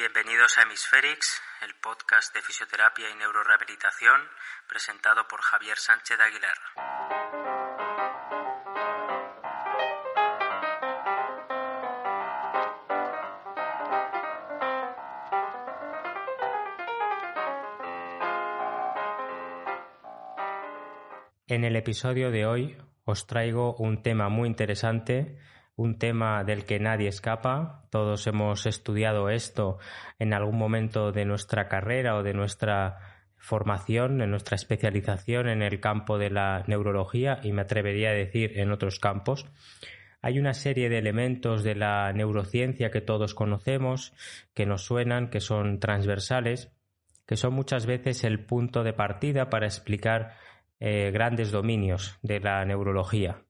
Bienvenidos a Hemisferix, el podcast de fisioterapia y neurorehabilitación presentado por Javier Sánchez Aguilar. En el episodio de hoy os traigo un tema muy interesante, un tema del que nadie escapa. Todos hemos estudiado esto en algún momento de nuestra carrera o de nuestra formación, en nuestra especialización en el campo de la neurología y me atrevería a decir en otros campos. Hay una serie de elementos de la neurociencia que todos conocemos, que nos suenan, que son transversales, que son muchas veces el punto de partida para explicar eh, grandes dominios de la neurología.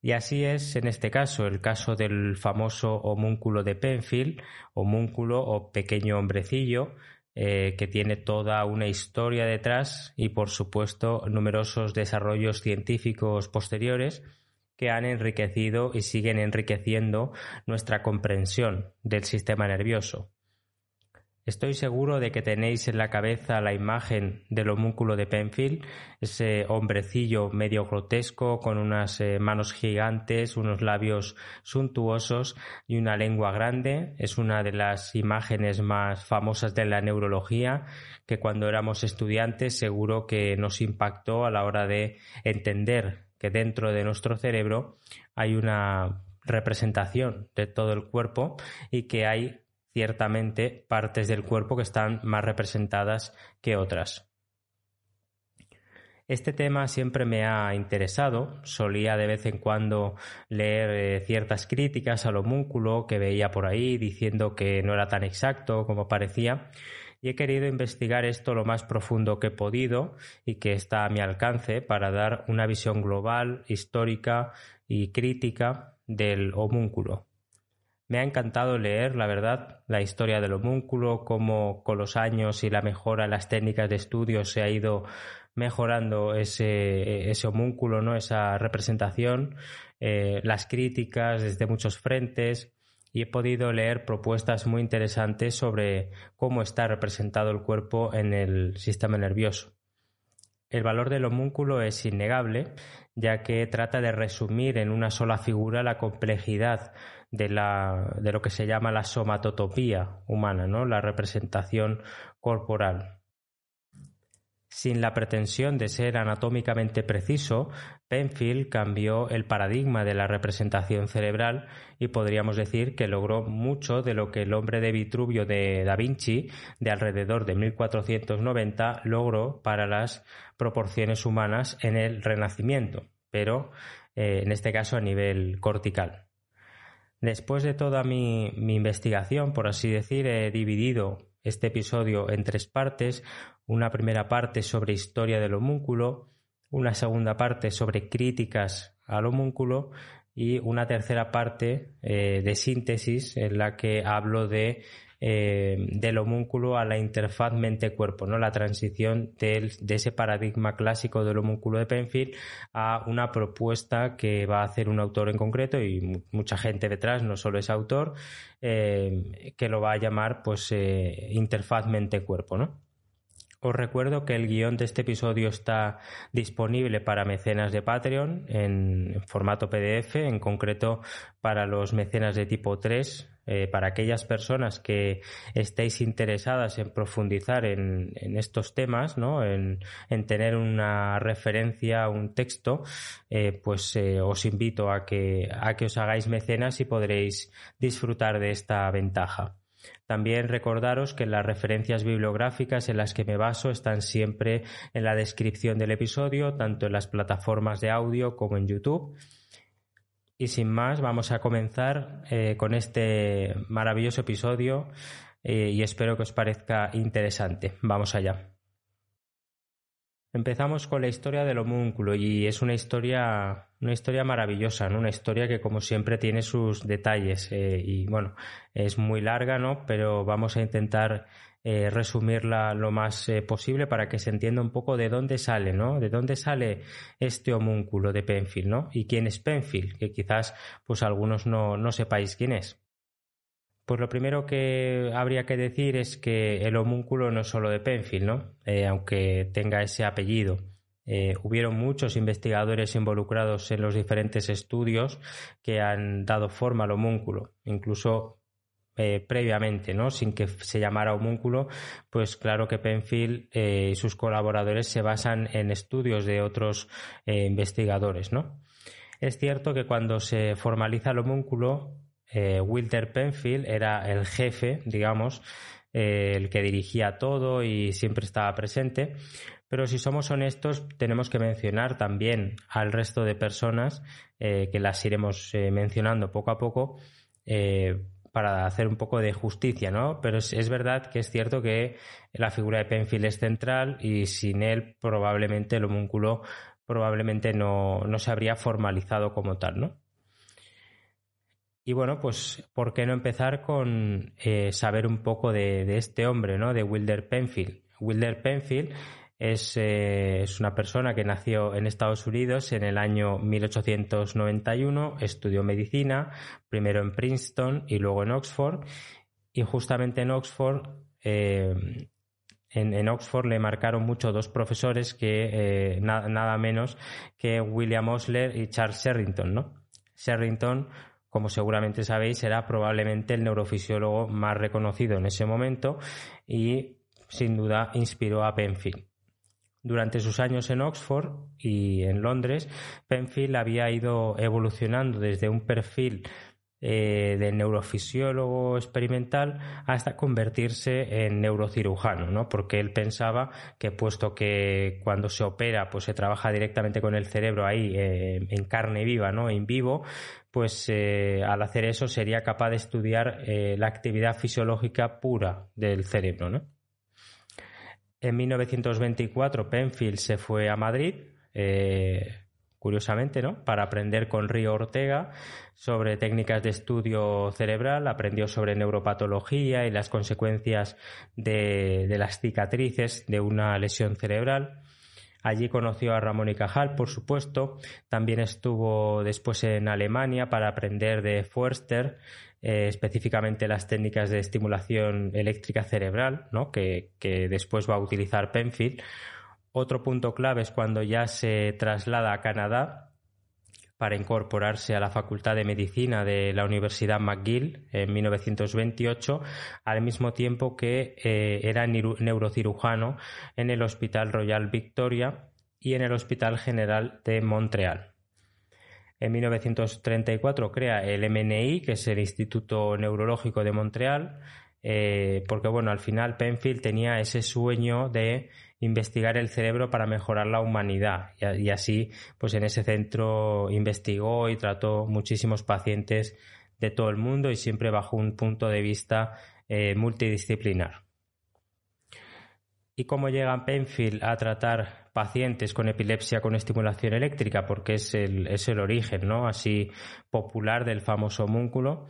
Y así es en este caso, el caso del famoso homúnculo de Penfield, homúnculo o pequeño hombrecillo, eh, que tiene toda una historia detrás y por supuesto numerosos desarrollos científicos posteriores que han enriquecido y siguen enriqueciendo nuestra comprensión del sistema nervioso. Estoy seguro de que tenéis en la cabeza la imagen del homúnculo de Penfield, ese hombrecillo medio grotesco con unas eh, manos gigantes, unos labios suntuosos y una lengua grande. Es una de las imágenes más famosas de la neurología que cuando éramos estudiantes seguro que nos impactó a la hora de entender que dentro de nuestro cerebro hay una representación de todo el cuerpo y que hay ciertamente partes del cuerpo que están más representadas que otras. Este tema siempre me ha interesado, solía de vez en cuando leer eh, ciertas críticas al homúnculo que veía por ahí diciendo que no era tan exacto como parecía y he querido investigar esto lo más profundo que he podido y que está a mi alcance para dar una visión global, histórica y crítica del homúnculo. Me ha encantado leer, la verdad, la historia del homúnculo, cómo con los años y la mejora en las técnicas de estudio se ha ido mejorando ese, homúnculo, ¿no? esa representación, eh, las críticas desde muchos frentes y he podido leer propuestas muy interesantes sobre cómo está representado el cuerpo en el sistema nervioso. El valor del homúnculo es innegable, ya que trata de resumir en una sola figura la complejidad de, la, de lo que se llama la somatotopía humana, ¿no? la representación corporal. Sin la pretensión de ser anatómicamente preciso, Penfield cambió el paradigma de la representación cerebral y podríamos decir que logró mucho de lo que el hombre de Vitruvio de Da Vinci, de alrededor de 1490, logró para las proporciones humanas en el Renacimiento, pero eh, en este caso a nivel cortical. Después de toda mi, investigación, por así decir, he dividido este episodio en tres partes. Una primera parte sobre historia del homúnculo, una segunda parte sobre críticas al homúnculo y una tercera parte eh, de síntesis en la que hablo de eh, del homúnculo a la interfaz mente-cuerpo, ¿no? La transición de ese paradigma clásico del homúnculo de Penfield a una propuesta que va a hacer un autor en concreto y mucha gente detrás, no solo ese autor, eh, que lo va a llamar pues eh, interfaz mente-cuerpo, ¿no? Os recuerdo que el guion de este episodio está disponible para mecenas de Patreon en formato PDF, en concreto para los mecenas de tipo 3, eh, para aquellas personas que estéis interesadas en profundizar en, estos temas, ¿no? en, tener una referencia, un texto, eh, pues eh, os invito a que, a que os hagáis mecenas y podréis disfrutar de esta ventaja. También recordaros que las referencias bibliográficas en las que me baso están siempre en la descripción del episodio, tanto en las plataformas de audio como en YouTube. Y sin más, vamos a comenzar eh, con este maravilloso episodio eh, y espero que os parezca interesante. Vamos allá. Empezamos con la historia del homúnculo y es una historia, una historia maravillosa, Una historia que como siempre tiene sus detalles eh, y bueno, es muy larga, ¿no? Pero vamos a intentar eh, resumirla lo más eh, posible para que se entienda un poco de dónde sale, ¿no? De dónde sale este homúnculo de Penfield, ¿no? Y quién es Penfield, que quizás pues algunos no, no sepáis quién es. Pues lo primero que habría que decir es que el homúnculo no es solo de Penfield, ¿no? Eh, aunque tenga ese apellido. Eh, hubieron muchos investigadores involucrados en los diferentes estudios que han dado forma al homúnculo, incluso eh, previamente, ¿no? Sin que se llamara homúnculo, pues claro que Penfield y sus colaboradores se basan en estudios de otros investigadores, ¿no? Es cierto que cuando se formaliza el homúnculo, eh, Wilder Penfield era el jefe, digamos, eh, el que dirigía todo y siempre estaba presente. Pero si somos honestos, tenemos que mencionar también al resto de personas, eh, que las iremos mencionando poco a poco, para hacer un poco de justicia, ¿no? Pero es, verdad que es cierto que la figura de Penfield es central y sin él probablemente el homúnculo probablemente no, no se habría formalizado como tal, ¿no? Y bueno, pues, ¿por qué no empezar con eh, saber un poco de, este hombre, ¿no? De Wilder Penfield. Wilder Penfield es, eh, es, una persona que nació en Estados Unidos en el año 1891, estudió medicina, primero en Princeton y luego en Oxford. Y justamente en Oxford, eh, en, Oxford le marcaron mucho dos profesores que nada menos que William Osler y Charles Sherrington, ¿no? Sherrington como seguramente sabéis, era probablemente el neurofisiólogo más reconocido en ese momento y sin duda inspiró a Penfield. Durante sus años en Oxford y en Londres, Penfield había ido evolucionando desde un perfil eh, de neurofisiólogo experimental hasta convertirse en neurocirujano, ¿no? Porque él pensaba que puesto que cuando se opera, pues se trabaja directamente con el cerebro ahí eh, en carne viva, ¿no? En vivo, pues eh, al hacer eso sería capaz de estudiar la actividad fisiológica pura del cerebro, ¿no? En 1924 Penfield se fue a Madrid curiosamente, ¿no? Para aprender con Río Ortega sobre técnicas de estudio cerebral, aprendió sobre neuropatología y las consecuencias de, las cicatrices de una lesión cerebral. Allí conoció a Ramón y Cajal, por supuesto. También estuvo después en Alemania para aprender de Forster, eh, específicamente las técnicas de estimulación eléctrica cerebral, ¿no? que, que después va a utilizar Penfield. Otro punto clave es cuando ya se traslada a Canadá para incorporarse a la Facultad de Medicina de la Universidad McGill en 1928, al mismo tiempo que eh, era neurocirujano en el Hospital Royal Victoria y en el Hospital General de Montreal. En 1934 crea el MNI, que es el Instituto Neurológico de Montreal, eh, porque bueno, al final Penfield tenía ese sueño de investigar el cerebro para mejorar la humanidad. Y, así, pues en ese centro investigó y trató muchísimos pacientes de todo el mundo y siempre bajo un punto de vista eh, multidisciplinar. ¿Y cómo llega Penfield a tratar pacientes con epilepsia con estimulación eléctrica? Porque es el, es el origen, ¿no? Así popular del famoso homúnculo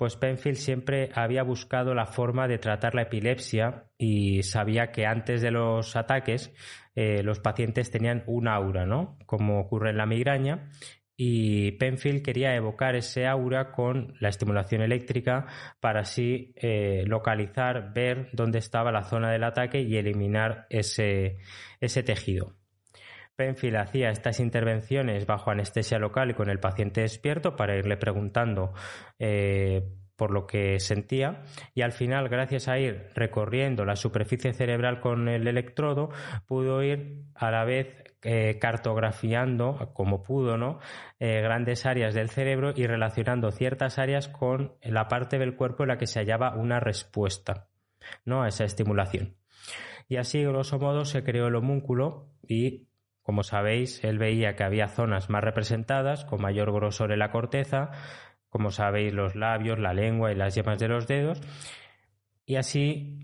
pues Penfield siempre había buscado la forma de tratar la epilepsia y sabía que antes de los ataques eh, los pacientes tenían un aura, ¿no? Como ocurre en la migraña. Y Penfield quería evocar ese aura con la estimulación eléctrica para así eh, localizar, ver dónde estaba la zona del ataque y eliminar ese, tejido. Penfield hacía estas intervenciones bajo anestesia local y con el paciente despierto para irle preguntando eh, por lo que sentía y al final, gracias a ir recorriendo la superficie cerebral con el electrodo, pudo ir a la vez eh, cartografiando, como pudo, ¿no? Eh, grandes áreas del cerebro y relacionando ciertas áreas con la parte del cuerpo en la que se hallaba una respuesta, ¿no? A esa estimulación. Y así, grosso modo, se creó el homúnculo y como sabéis, él veía que había zonas más representadas, con mayor grosor en la corteza, como sabéis, los labios, la lengua y las yemas de los dedos. Y así,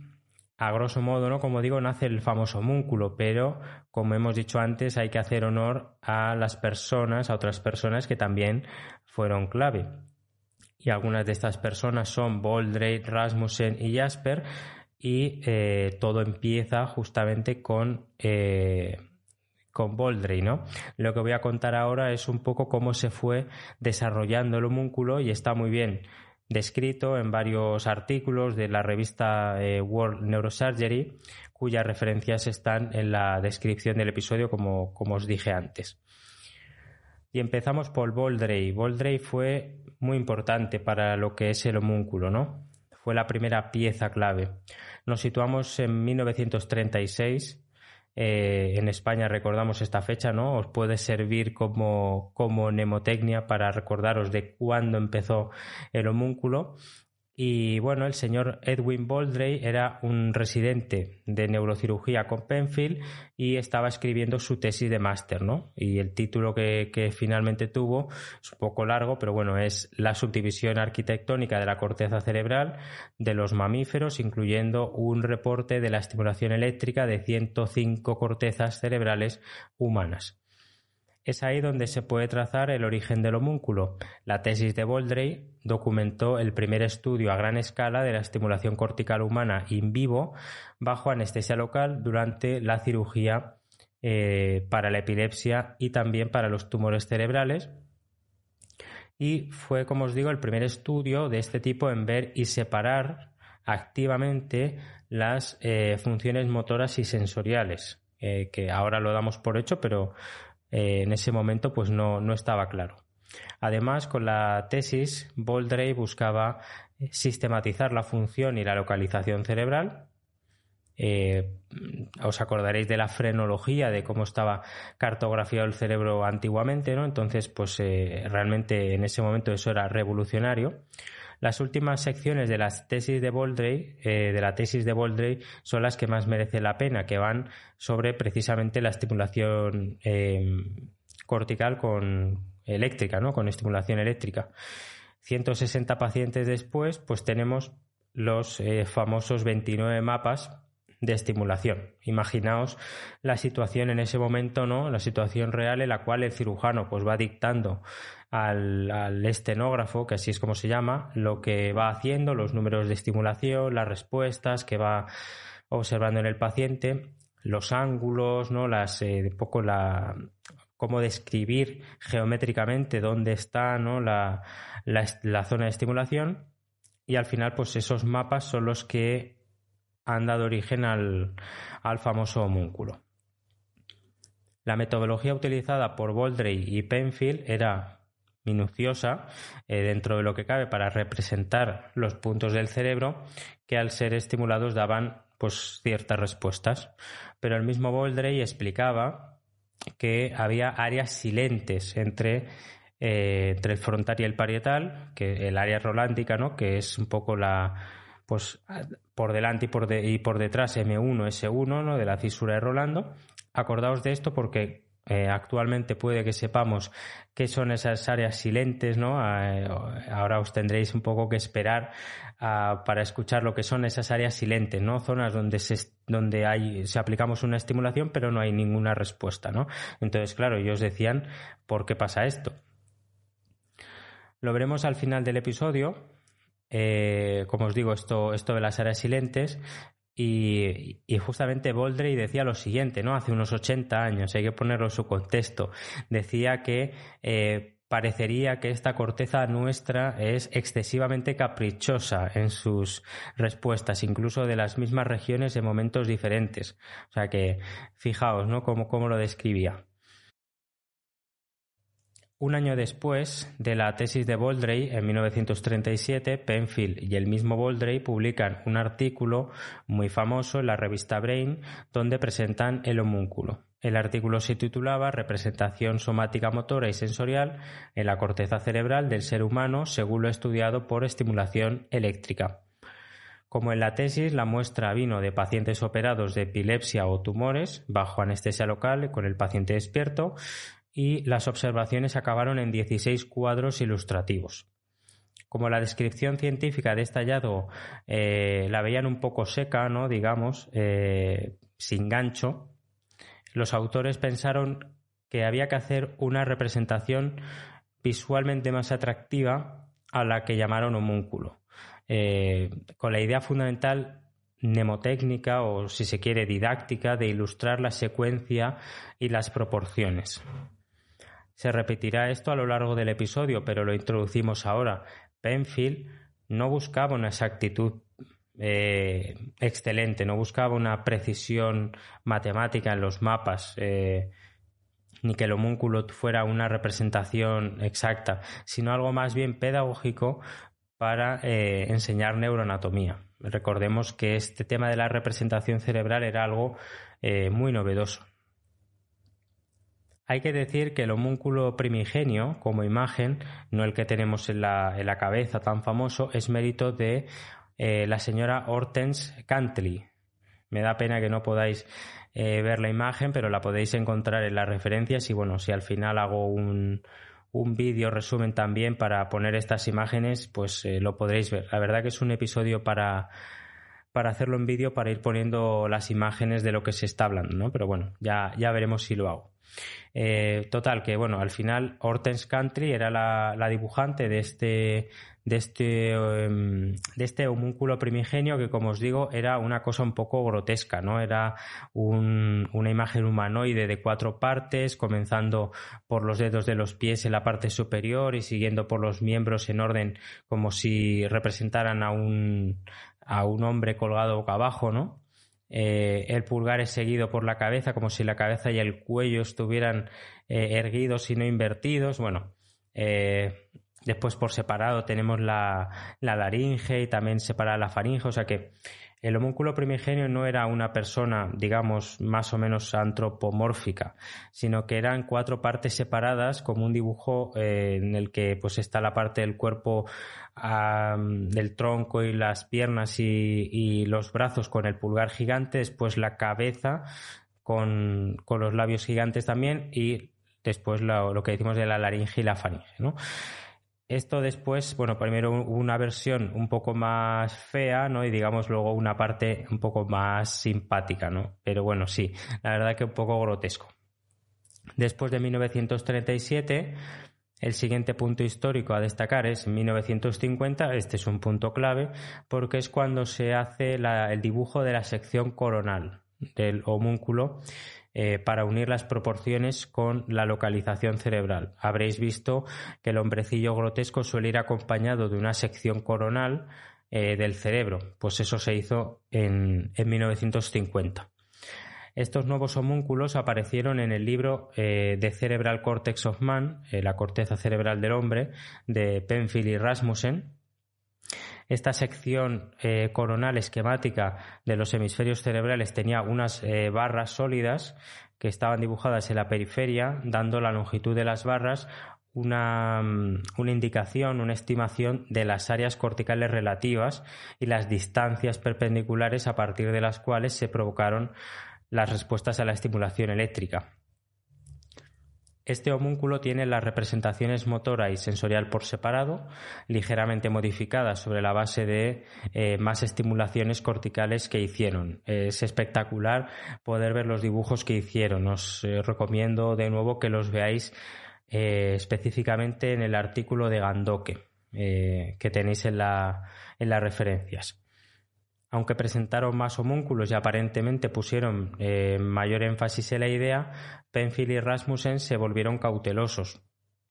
a grosso modo, ¿no? Como digo, nace el famoso homúnculo, pero como hemos dicho antes, hay que hacer honor a las personas, a otras personas que también fueron clave. Y algunas de estas personas son Boldre, Rasmussen y Jasper, y eh, todo empieza justamente con eh, con Boldry, ¿no? Lo que voy a contar ahora es un poco cómo se fue desarrollando el homúnculo y está muy bien descrito en varios artículos de la revista eh, World Neurosurgery, cuyas referencias están en la descripción del episodio, como, como os dije antes. Y empezamos por Boldray. Boldray fue muy importante para lo que es el homúnculo, ¿no? Fue la primera pieza clave. Nos situamos en 1936 eh, en España recordamos esta fecha, ¿no? Os puede servir como, como mnemotecnia para recordaros de cuándo empezó el homúnculo. Y bueno, el señor Edwin Boldray era un residente de neurocirugía con Penfield y estaba escribiendo su tesis de máster, ¿no? Y el título que, que, finalmente tuvo es un poco largo, pero bueno, es la subdivisión arquitectónica de la corteza cerebral de los mamíferos, incluyendo un reporte de la estimulación eléctrica de 105 cortezas cerebrales humanas. Es ahí donde se puede trazar el origen del homúnculo. La tesis de Boldray documentó el primer estudio a gran escala de la estimulación cortical humana in vivo bajo anestesia local durante la cirugía eh, para la epilepsia y también para los tumores cerebrales. Y fue, como os digo, el primer estudio de este tipo en ver y separar activamente las eh, funciones motoras y sensoriales, eh, que ahora lo damos por hecho, pero eh, en ese momento pues no, no estaba claro. Además, con la tesis, Boldray buscaba eh, sistematizar la función y la localización cerebral. Eh, os acordaréis de la frenología, de cómo estaba cartografiado el cerebro antiguamente, ¿no? Entonces, pues realmente en ese momento eso era revolucionario. Las últimas secciones de las tesis de Boldray, eh, de la tesis de Boldray, son las que más merecen la pena, que van sobre precisamente la estimulación em, cortical con eléctrica, ¿no? Con estimulación eléctrica. 160 pacientes después, pues tenemos los eh, famosos 29 mapas de estimulación. Imaginaos la situación en ese momento, ¿no? La situación real en la cual el cirujano pues va dictando al, estenógrafo, que así es como se llama, lo que va haciendo, los números de estimulación, las respuestas que va observando en el paciente, los ángulos, ¿no? Las, eh, poco la cómo describir geométricamente dónde está ¿no? la, la, zona de estimulación y al final pues esos mapas son los que han dado origen al, al famoso homúnculo. La metodología utilizada por Boldray y Penfield era minuciosa eh, dentro de lo que cabe para representar los puntos del cerebro que al ser estimulados daban pues ciertas respuestas. Pero el mismo Boldray explicaba que había áreas silentes entre, eh, entre el frontal y el parietal, que el área rolándica, ¿no? que es un poco la pues por delante y por, y por detrás M1, S1, ¿no? de la cisura de Rolando. Acordaos de esto porque eh, actualmente puede que sepamos qué son esas áreas silentes, ¿no? Eh, ahora os tendréis un poco que esperar ah, para escuchar lo que son esas áreas silentes, ¿no? Zonas donde se, donde hay, se aplicamos una estimulación pero no hay ninguna respuesta, ¿no? Entonces, claro, ellos decían, ¿por qué pasa esto? Lo veremos al final del episodio, eh, como os digo, esto, esto de las áreas silentes y, justamente Boldray decía lo siguiente, ¿no? Hace unos 80 años, hay que ponerlo en su contexto. Decía que eh, parecería que esta corteza nuestra es excesivamente caprichosa en sus respuestas, incluso de las mismas regiones en momentos diferentes. O sea que, fijaos, ¿no? cómo lo describía. Un año después de la tesis de Boldray, en 1937, Penfield y el mismo Boldray publican un artículo muy famoso en la revista Brain donde presentan el homúnculo. El artículo se titulaba Representación somática motora y sensorial en la corteza cerebral del ser humano según lo estudiado por estimulación eléctrica. Como en la tesis, la muestra vino de pacientes operados de epilepsia o tumores bajo anestesia local con el paciente despierto y las observaciones acabaron en 16 cuadros ilustrativos. Como la descripción científica de este hallazgo eh, la veían un poco seca, ¿no? digamos, eh, sin gancho, los autores pensaron que había que hacer una representación visualmente más atractiva a la que llamaron homúnculo, eh, con la idea fundamental mnemotécnica o, si se quiere, didáctica de ilustrar la secuencia y las proporciones. Se repetirá esto a lo largo del episodio, pero lo introducimos ahora. Penfield no buscaba una exactitud eh, excelente, no buscaba una precisión matemática en los mapas, eh, ni que el homúnculo fuera una representación exacta, sino algo más bien pedagógico para eh, enseñar neuroanatomía. Recordemos que este tema de la representación cerebral era algo muy novedoso. Hay que decir que el homúnculo primigenio, como imagen, no el que tenemos en la, en la cabeza tan famoso, es mérito de eh, la señora Hortense Cantley. Me da pena que no podáis eh, ver la imagen, pero la podéis encontrar en las referencias y bueno, si al final hago un, un vídeo resumen también para poner estas imágenes, pues eh, lo podréis ver. La verdad que es un episodio para, para hacerlo en vídeo, para ir poniendo las imágenes de lo que se está hablando, ¿no? Pero bueno, ya, ya veremos si lo hago. Total, que bueno, al final Hortense Country era la, dibujante de este, de este, em, de este homúnculo primigenio que, como os digo, era una cosa un poco grotesca, ¿no? Era una imagen humanoide de cuatro partes, comenzando por los dedos de los pies en la parte superior y siguiendo por los miembros en orden como si representaran a un, a un hombre colgado boca abajo, ¿no? Eh, el pulgar es seguido por la cabeza, como si la cabeza y el cuello estuvieran eh, erguidos y no invertidos. Bueno, eh, Después por separado tenemos la, laringe y también separada la faringe, o sea que el homúnculo primigenio no era una persona, digamos, más o menos antropomórfica, sino que eran cuatro partes separadas, como un dibujo eh, en el que pues está la parte del cuerpo del tronco y las piernas y, los brazos con el pulgar gigante, después la cabeza con, los labios gigantes también y después lo, lo, que decimos de la laringe y la faringe, ¿no? Esto después, bueno, primero una versión un poco más fea, ¿no? Y digamos luego una parte un poco más simpática, ¿no? Pero bueno, sí, la verdad que un poco grotesco. Después de 1937, el siguiente punto histórico a destacar es 1950, este es un punto clave, porque es cuando se hace el dibujo de la sección coronal del homúnculo eh, para unir las proporciones con la localización cerebral. Habréis visto que el hombrecillo grotesco suele ir acompañado de una sección coronal eh, del cerebro, pues eso se hizo en, 1950. Estos nuevos homúnculos aparecieron en el libro eh, The Cerebral Cortex of Man, la corteza cerebral del hombre, de Penfield y Rasmussen, esta sección eh, coronal esquemática de los hemisferios cerebrales tenía unas eh, barras sólidas que estaban dibujadas en la periferia, dando la longitud de las barras una, mm, una, indicación, una estimación de las áreas corticales relativas y las distancias perpendiculares a partir de las cuales se provocaron las respuestas a la estimulación eléctrica. Este homúnculo tiene las representaciones motora y sensorial por separado, ligeramente modificadas sobre la base de eh, más estimulaciones corticales que hicieron. Es espectacular poder ver los dibujos que hicieron. Os eh, recomiendo de nuevo que los veáis eh, específicamente en el artículo de Gandoque que tenéis en, la, en las referencias aunque presentaron más homúnculos y aparentemente pusieron eh, mayor énfasis en la idea, Penfield y Rasmussen se volvieron cautelosos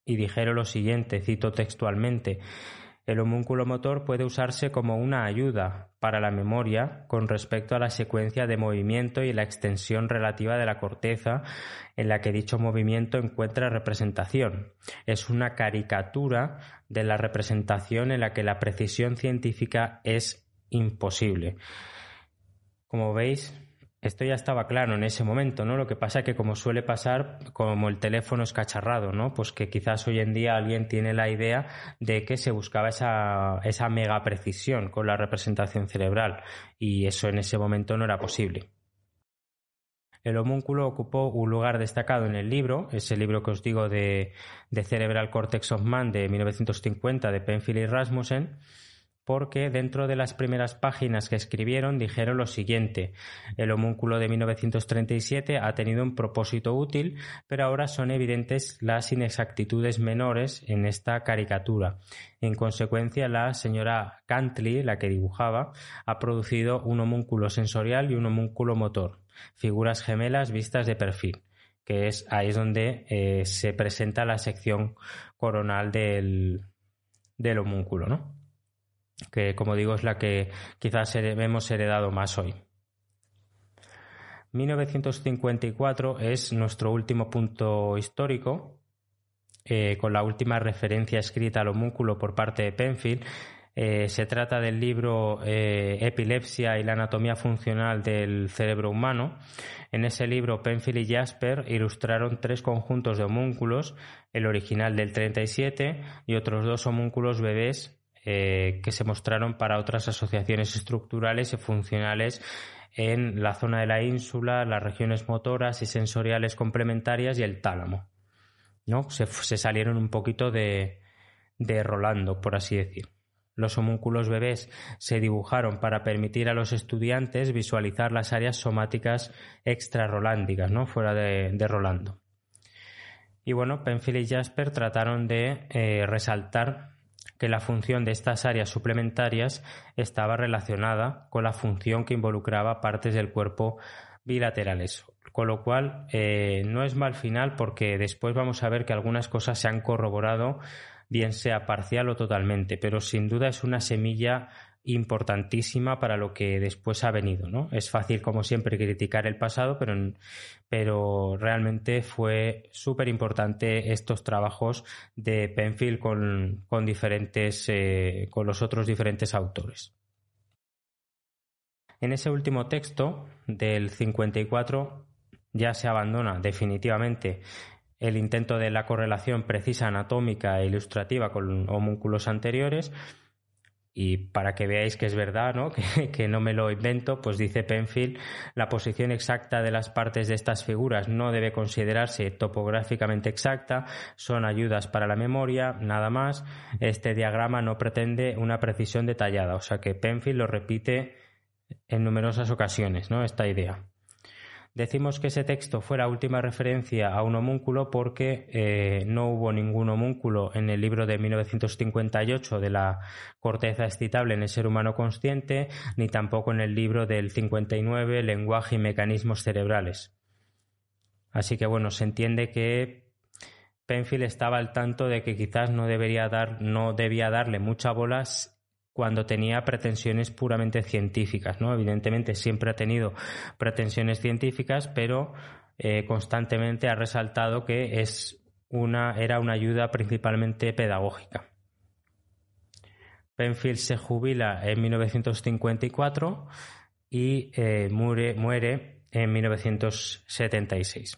y dijeron lo siguiente, cito textualmente, el homúnculo motor puede usarse como una ayuda para la memoria con respecto a la secuencia de movimiento y la extensión relativa de la corteza en la que dicho movimiento encuentra representación. Es una caricatura de la representación en la que la precisión científica es imposible. Como veis, esto ya estaba claro en ese momento, ¿no? Lo que pasa es que como suele pasar, como el teléfono es cacharrado, ¿no? Pues que quizás hoy en día alguien tiene la idea de que se buscaba esa, esa mega precisión con la representación cerebral y eso en ese momento no era posible. El homúnculo ocupó un lugar destacado en el libro, ese libro que os digo de, de Cerebral Cortex of Man de 1950 de Penfield y Rasmussen, porque dentro de las primeras páginas que escribieron dijeron lo siguiente el homúnculo de 1937 ha tenido un propósito útil, pero ahora son evidentes las inexactitudes menores en esta caricatura. En consecuencia, la señora Cantley, la que dibujaba, ha producido un homúnculo sensorial y un homúnculo motor, figuras gemelas vistas de perfil que es ahí donde eh, se presenta la sección coronal del, del homúnculo, ¿no? Que como digo es la que quizás hemos heredado más hoy. 1954 es nuestro último punto histórico, eh, con la última referencia escrita al homúnculo por parte de Penfield. Eh, se trata del libro eh, Epilepsia y la anatomía funcional del cerebro humano. En ese libro, Penfield y Jasper ilustraron tres conjuntos de homúnculos, el original del 37 y otros dos homúnculos bebés que se mostraron para otras asociaciones estructurales y funcionales en la zona de la ínsula, las regiones motoras y sensoriales complementarias y el tálamo. ¿no? Se, salieron un poquito de, de Rolando, por así decir. Los homúnculos bebés se dibujaron para permitir a los estudiantes visualizar las áreas somáticas extra-rolándicas, ¿no? fuera de, Rolando. Y bueno, Penfield y Jasper trataron de eh, resaltar que la función de estas áreas suplementarias estaba relacionada con la función que involucraba partes del cuerpo bilaterales. Con lo cual, eh, no es mal final porque después vamos a ver que algunas cosas se han corroborado, bien sea parcial o totalmente, pero sin duda es una semilla importantísima para lo que después ha venido. ¿no? Es fácil, como siempre, criticar el pasado, pero, pero realmente fue súper importante estos trabajos de Penfield con, con diferentes, eh, con los otros diferentes autores. En ese último texto del 54 ya se abandona definitivamente el intento de la correlación precisa anatómica e ilustrativa con homúnculos anteriores y para que veáis que es verdad, ¿no? Que, no me lo invento, pues dice Penfield, la posición exacta de las partes de estas figuras no debe considerarse topográficamente exacta, son ayudas para la memoria, nada más. Este diagrama no pretende una precisión detallada, o sea que Penfield lo repite en numerosas ocasiones, ¿no? Esta idea. Decimos que ese texto fue la última referencia a un homúnculo porque eh, no hubo ningún homúnculo en el libro de 1958 de la corteza excitable en el ser humano consciente, ni tampoco en el libro del 59 Lenguaje y mecanismos cerebrales. Así que bueno, se entiende que Penfield estaba al tanto de que quizás no debería dar, no debía darle mucha bolas cuando tenía pretensiones puramente científicas, ¿no? Evidentemente siempre ha tenido pretensiones científicas, pero eh, constantemente ha resaltado que es una, era una ayuda principalmente pedagógica. Penfield se jubila en 1954 y eh, muere, en 1976.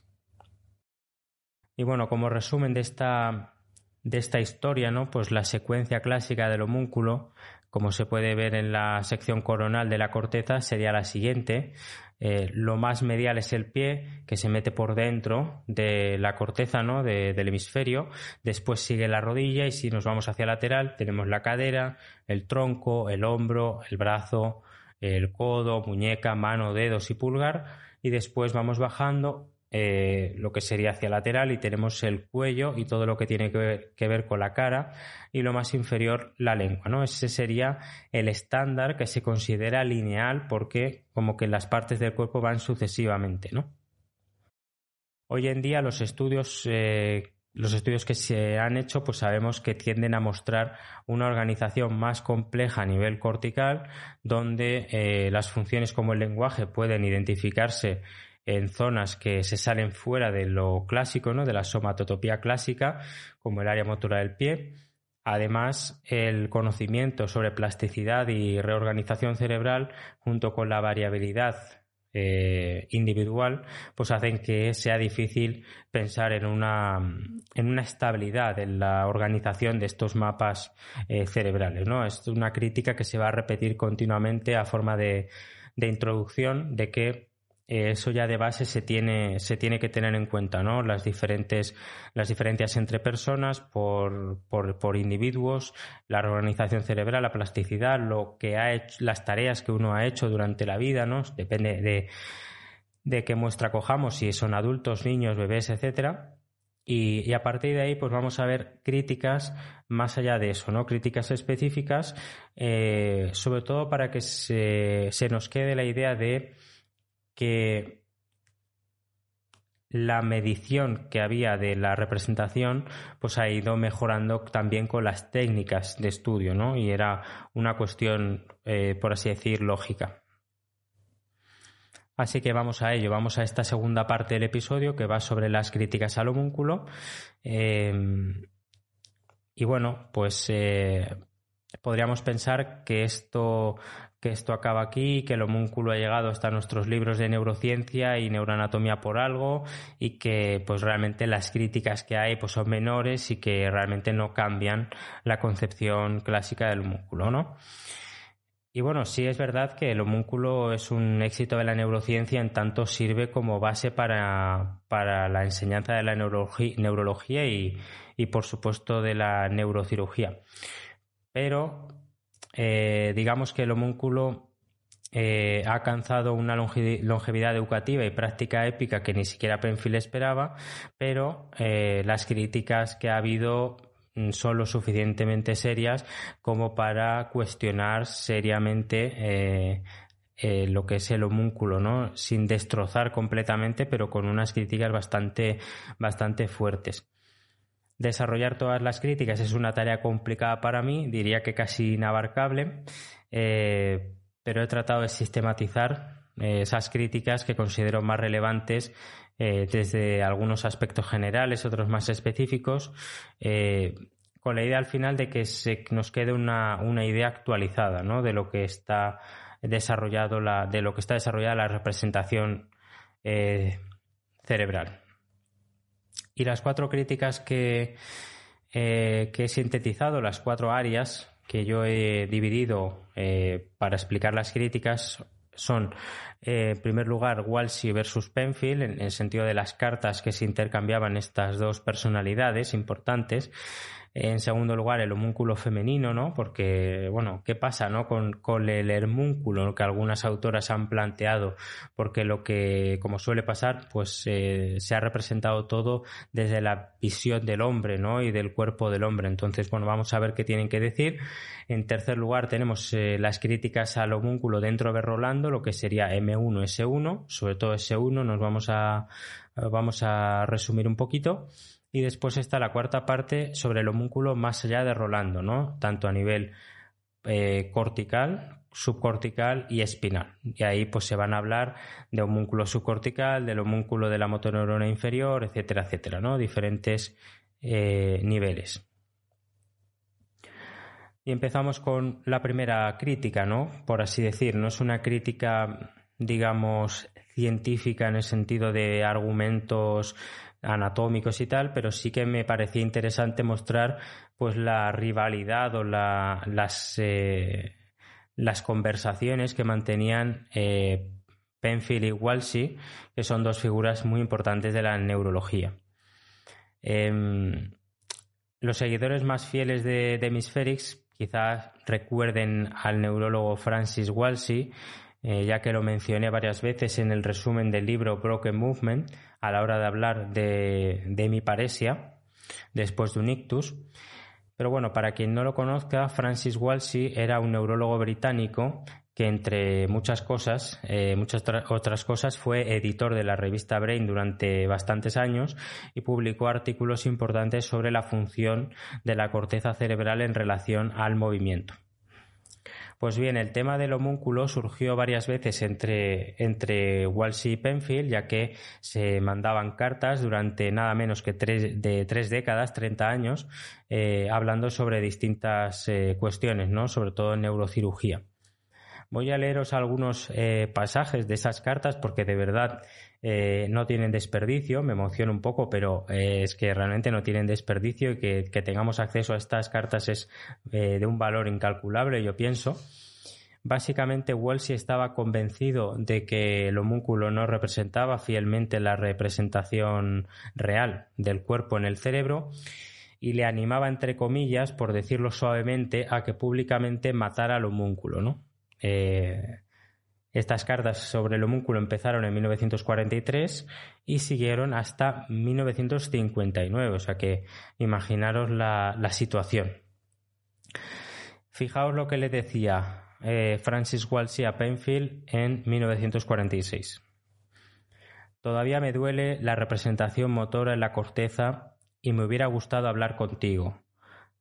Y bueno, como resumen de esta, de esta historia, ¿no? Pues la secuencia clásica del homúnculo como se puede ver en la sección coronal de la corteza, sería la siguiente. Eh, lo más medial es el pie, que se mete por dentro de la corteza ¿no? del hemisferio. Después sigue la rodilla y si nos vamos hacia lateral, tenemos la cadera, el tronco, el hombro, el brazo, el codo, muñeca, mano, dedos y pulgar. Y después vamos bajando eh, lo que sería hacia lateral y tenemos el cuello y todo lo que tiene que ver, con la cara y lo más inferior la lengua, ¿no? Ese sería el estándar que se considera lineal porque como que las partes del cuerpo van sucesivamente, ¿no? Hoy en día los estudios eh, los estudios que se han hecho, pues sabemos que tienden a mostrar una organización más compleja a nivel cortical, donde eh, las funciones como el lenguaje pueden identificarse en zonas que se salen fuera de lo clásico, ¿no? de la somatotopía clásica, como el área motora del pie. Además, el conocimiento sobre plasticidad y reorganización cerebral, junto con la variabilidad eh, individual, pues hacen que sea difícil pensar en una, en una estabilidad en la organización de estos mapas eh, cerebrales. ¿no? Es una crítica que se va a repetir continuamente a forma de, de introducción de que eso ya de base se tiene, se tiene que tener en cuenta, ¿no? Las diferentes, las diferencias entre personas, por, por, por individuos, la organización cerebral, la plasticidad, lo que ha hecho, las tareas que uno ha hecho durante la vida, ¿no? Depende de, de qué muestra cojamos, si son adultos, niños, bebés, etcétera. Y, a partir de ahí, pues vamos a ver críticas más allá de eso, ¿no? Críticas específicas, eh, sobre todo para que se, se nos quede la idea de que la medición que había de la representación pues ha ido mejorando también con las técnicas de estudio, ¿no? Y era una cuestión, eh, por así decir, lógica. Así que vamos a ello, vamos a esta segunda parte del episodio que va sobre las críticas al homúnculo. Em, y bueno, pues eh, podríamos pensar que esto que esto acaba aquí, que el homúnculo ha llegado hasta nuestros libros de neurociencia y neuroanatomía por algo y que pues realmente las críticas que hay pues son menores y que realmente no cambian la concepción clásica del homúnculo, ¿no? Y bueno, sí es verdad que el homúnculo es un éxito de la neurociencia en tanto sirve como base para, la enseñanza de la neurología, y, y por supuesto de la neurocirugía. Pero eh, digamos que el homúnculo eh, ha alcanzado una longevidad educativa y práctica épica que ni siquiera Penfield esperaba, pero eh, las críticas que ha habido mm, son lo suficientemente serias como para cuestionar seriamente lo que es el homúnculo, ¿no? Sin destrozar completamente, pero con unas críticas bastante, bastante fuertes. Desarrollar todas las críticas es una tarea complicada para mí, diría que casi inabarcable, eh, pero he tratado de sistematizar eh, esas críticas que considero más relevantes eh, desde algunos aspectos generales, otros más específicos, con la idea al final de que se nos quede una, idea actualizada ¿no? de lo que está desarrollado la, de lo que está desarrollada la representación cerebral. Y las cuatro críticas que, eh, que he sintetizado, las cuatro áreas que yo he dividido eh, para explicar las críticas son, eh, en primer lugar, Walshy versus Penfield, en el sentido de las cartas que se intercambiaban estas dos personalidades importantes. En segundo lugar, el homúnculo femenino, ¿no? Porque, bueno, ¿qué pasa, no? Con, con el hermúnculo que algunas autoras han planteado, porque lo que, como suele pasar, pues eh, se ha representado todo desde la visión del hombre, ¿no? Y del cuerpo del hombre. Entonces, bueno, vamos a ver qué tienen que decir. En tercer lugar, tenemos eh, las críticas al homúnculo dentro de Rolando, lo que sería M1, S1, sobre todo S1, nos vamos a, vamos a resumir un poquito. Y después está la cuarta parte sobre el homúnculo más allá de Rolando, ¿no? Tanto a nivel eh, cortical, subcortical y espinal. Y ahí pues se van a hablar de homúnculo subcortical, del homúnculo de la motoneurona inferior, etcétera, etcétera, ¿no? Diferentes eh, niveles. Y empezamos con la primera crítica, ¿no? Por así decir, no es una crítica, digamos, científica en el sentido de argumentos anatómicos y tal, pero sí que me parecía interesante mostrar pues la rivalidad o las, eh, las conversaciones que mantenían eh, Penfield y Walshy, que son dos figuras muy importantes de la neurología. Em, los seguidores más fieles de, de quizás recuerden al neurólogo Francis Walshy, eh, ya que lo mencioné varias veces en el resumen del libro Broken Movement a la hora de hablar de, de mi paresia después de un ictus. Pero bueno, para quien no lo conozca, Francis Walshy era un neurólogo británico que entre muchas cosas, eh, muchas otras cosas, fue editor de la revista Brain durante bastantes años y publicó artículos importantes sobre la función de la corteza cerebral en relación al movimiento. Pues bien, el tema del homúnculo surgió varias veces entre, entre Walsh y Penfield, ya que se mandaban cartas durante nada menos que tres, de tres décadas, 30 años, eh, hablando sobre distintas eh, cuestiones, ¿no? sobre todo en neurocirugía. Voy a leeros algunos eh, pasajes de esas cartas porque de verdad eh, no tienen desperdicio, me emociona un poco, pero eh, es que realmente no tienen desperdicio y que, tengamos acceso a estas cartas es de un valor incalculable, yo pienso. Básicamente, Wellesley estaba convencido de que el homúnculo no representaba fielmente la representación real del cuerpo en el cerebro y le animaba, entre comillas, por decirlo suavemente, a que públicamente matara al homúnculo, ¿no? Eh, estas cartas sobre el homúnculo empezaron en 1943 y siguieron hasta 1959, o sea que imaginaros la, situación. Fijaos lo que le decía eh, Francis Walshy a Penfield en 1946. Todavía me duele la representación motora en la corteza y me hubiera gustado hablar contigo.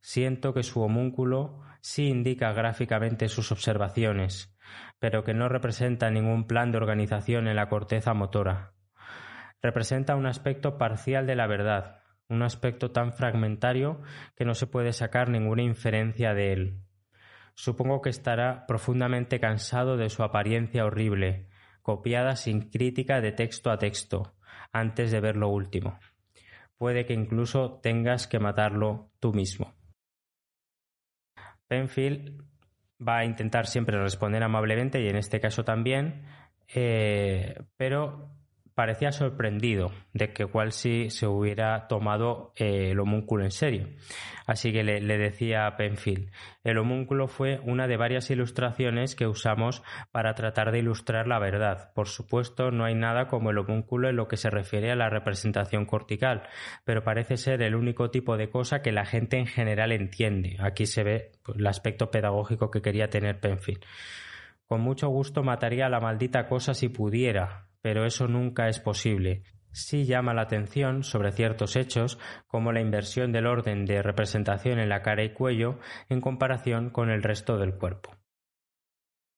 Siento que su homúnculo sí indica gráficamente sus observaciones, pero que no representa ningún plan de organización en la corteza motora. Representa un aspecto parcial de la verdad, un aspecto tan fragmentario que no se puede sacar ninguna inferencia de él. Supongo que estará profundamente cansado de su apariencia horrible, copiada sin crítica de texto a texto, antes de ver lo último. Puede que incluso tengas que matarlo tú mismo. Penfield va a intentar siempre responder amablemente y en este caso también, eh, pero parecía sorprendido de que Walshy se hubiera tomado eh, el homúnculo en serio. Así que le, decía a Penfield, el homúnculo fue una de varias ilustraciones que usamos para tratar de ilustrar la verdad. Por supuesto, no hay nada como el homúnculo en lo que se refiere a la representación cortical, pero parece ser el único tipo de cosa que la gente en general entiende. Aquí se ve pues, el aspecto pedagógico que quería tener Penfield. Con mucho gusto mataría a la maldita cosa si pudiera, pero eso nunca es posible. Sí llama la atención sobre ciertos hechos, como la inversión del orden de representación en la cara y cuello en comparación con el resto del cuerpo.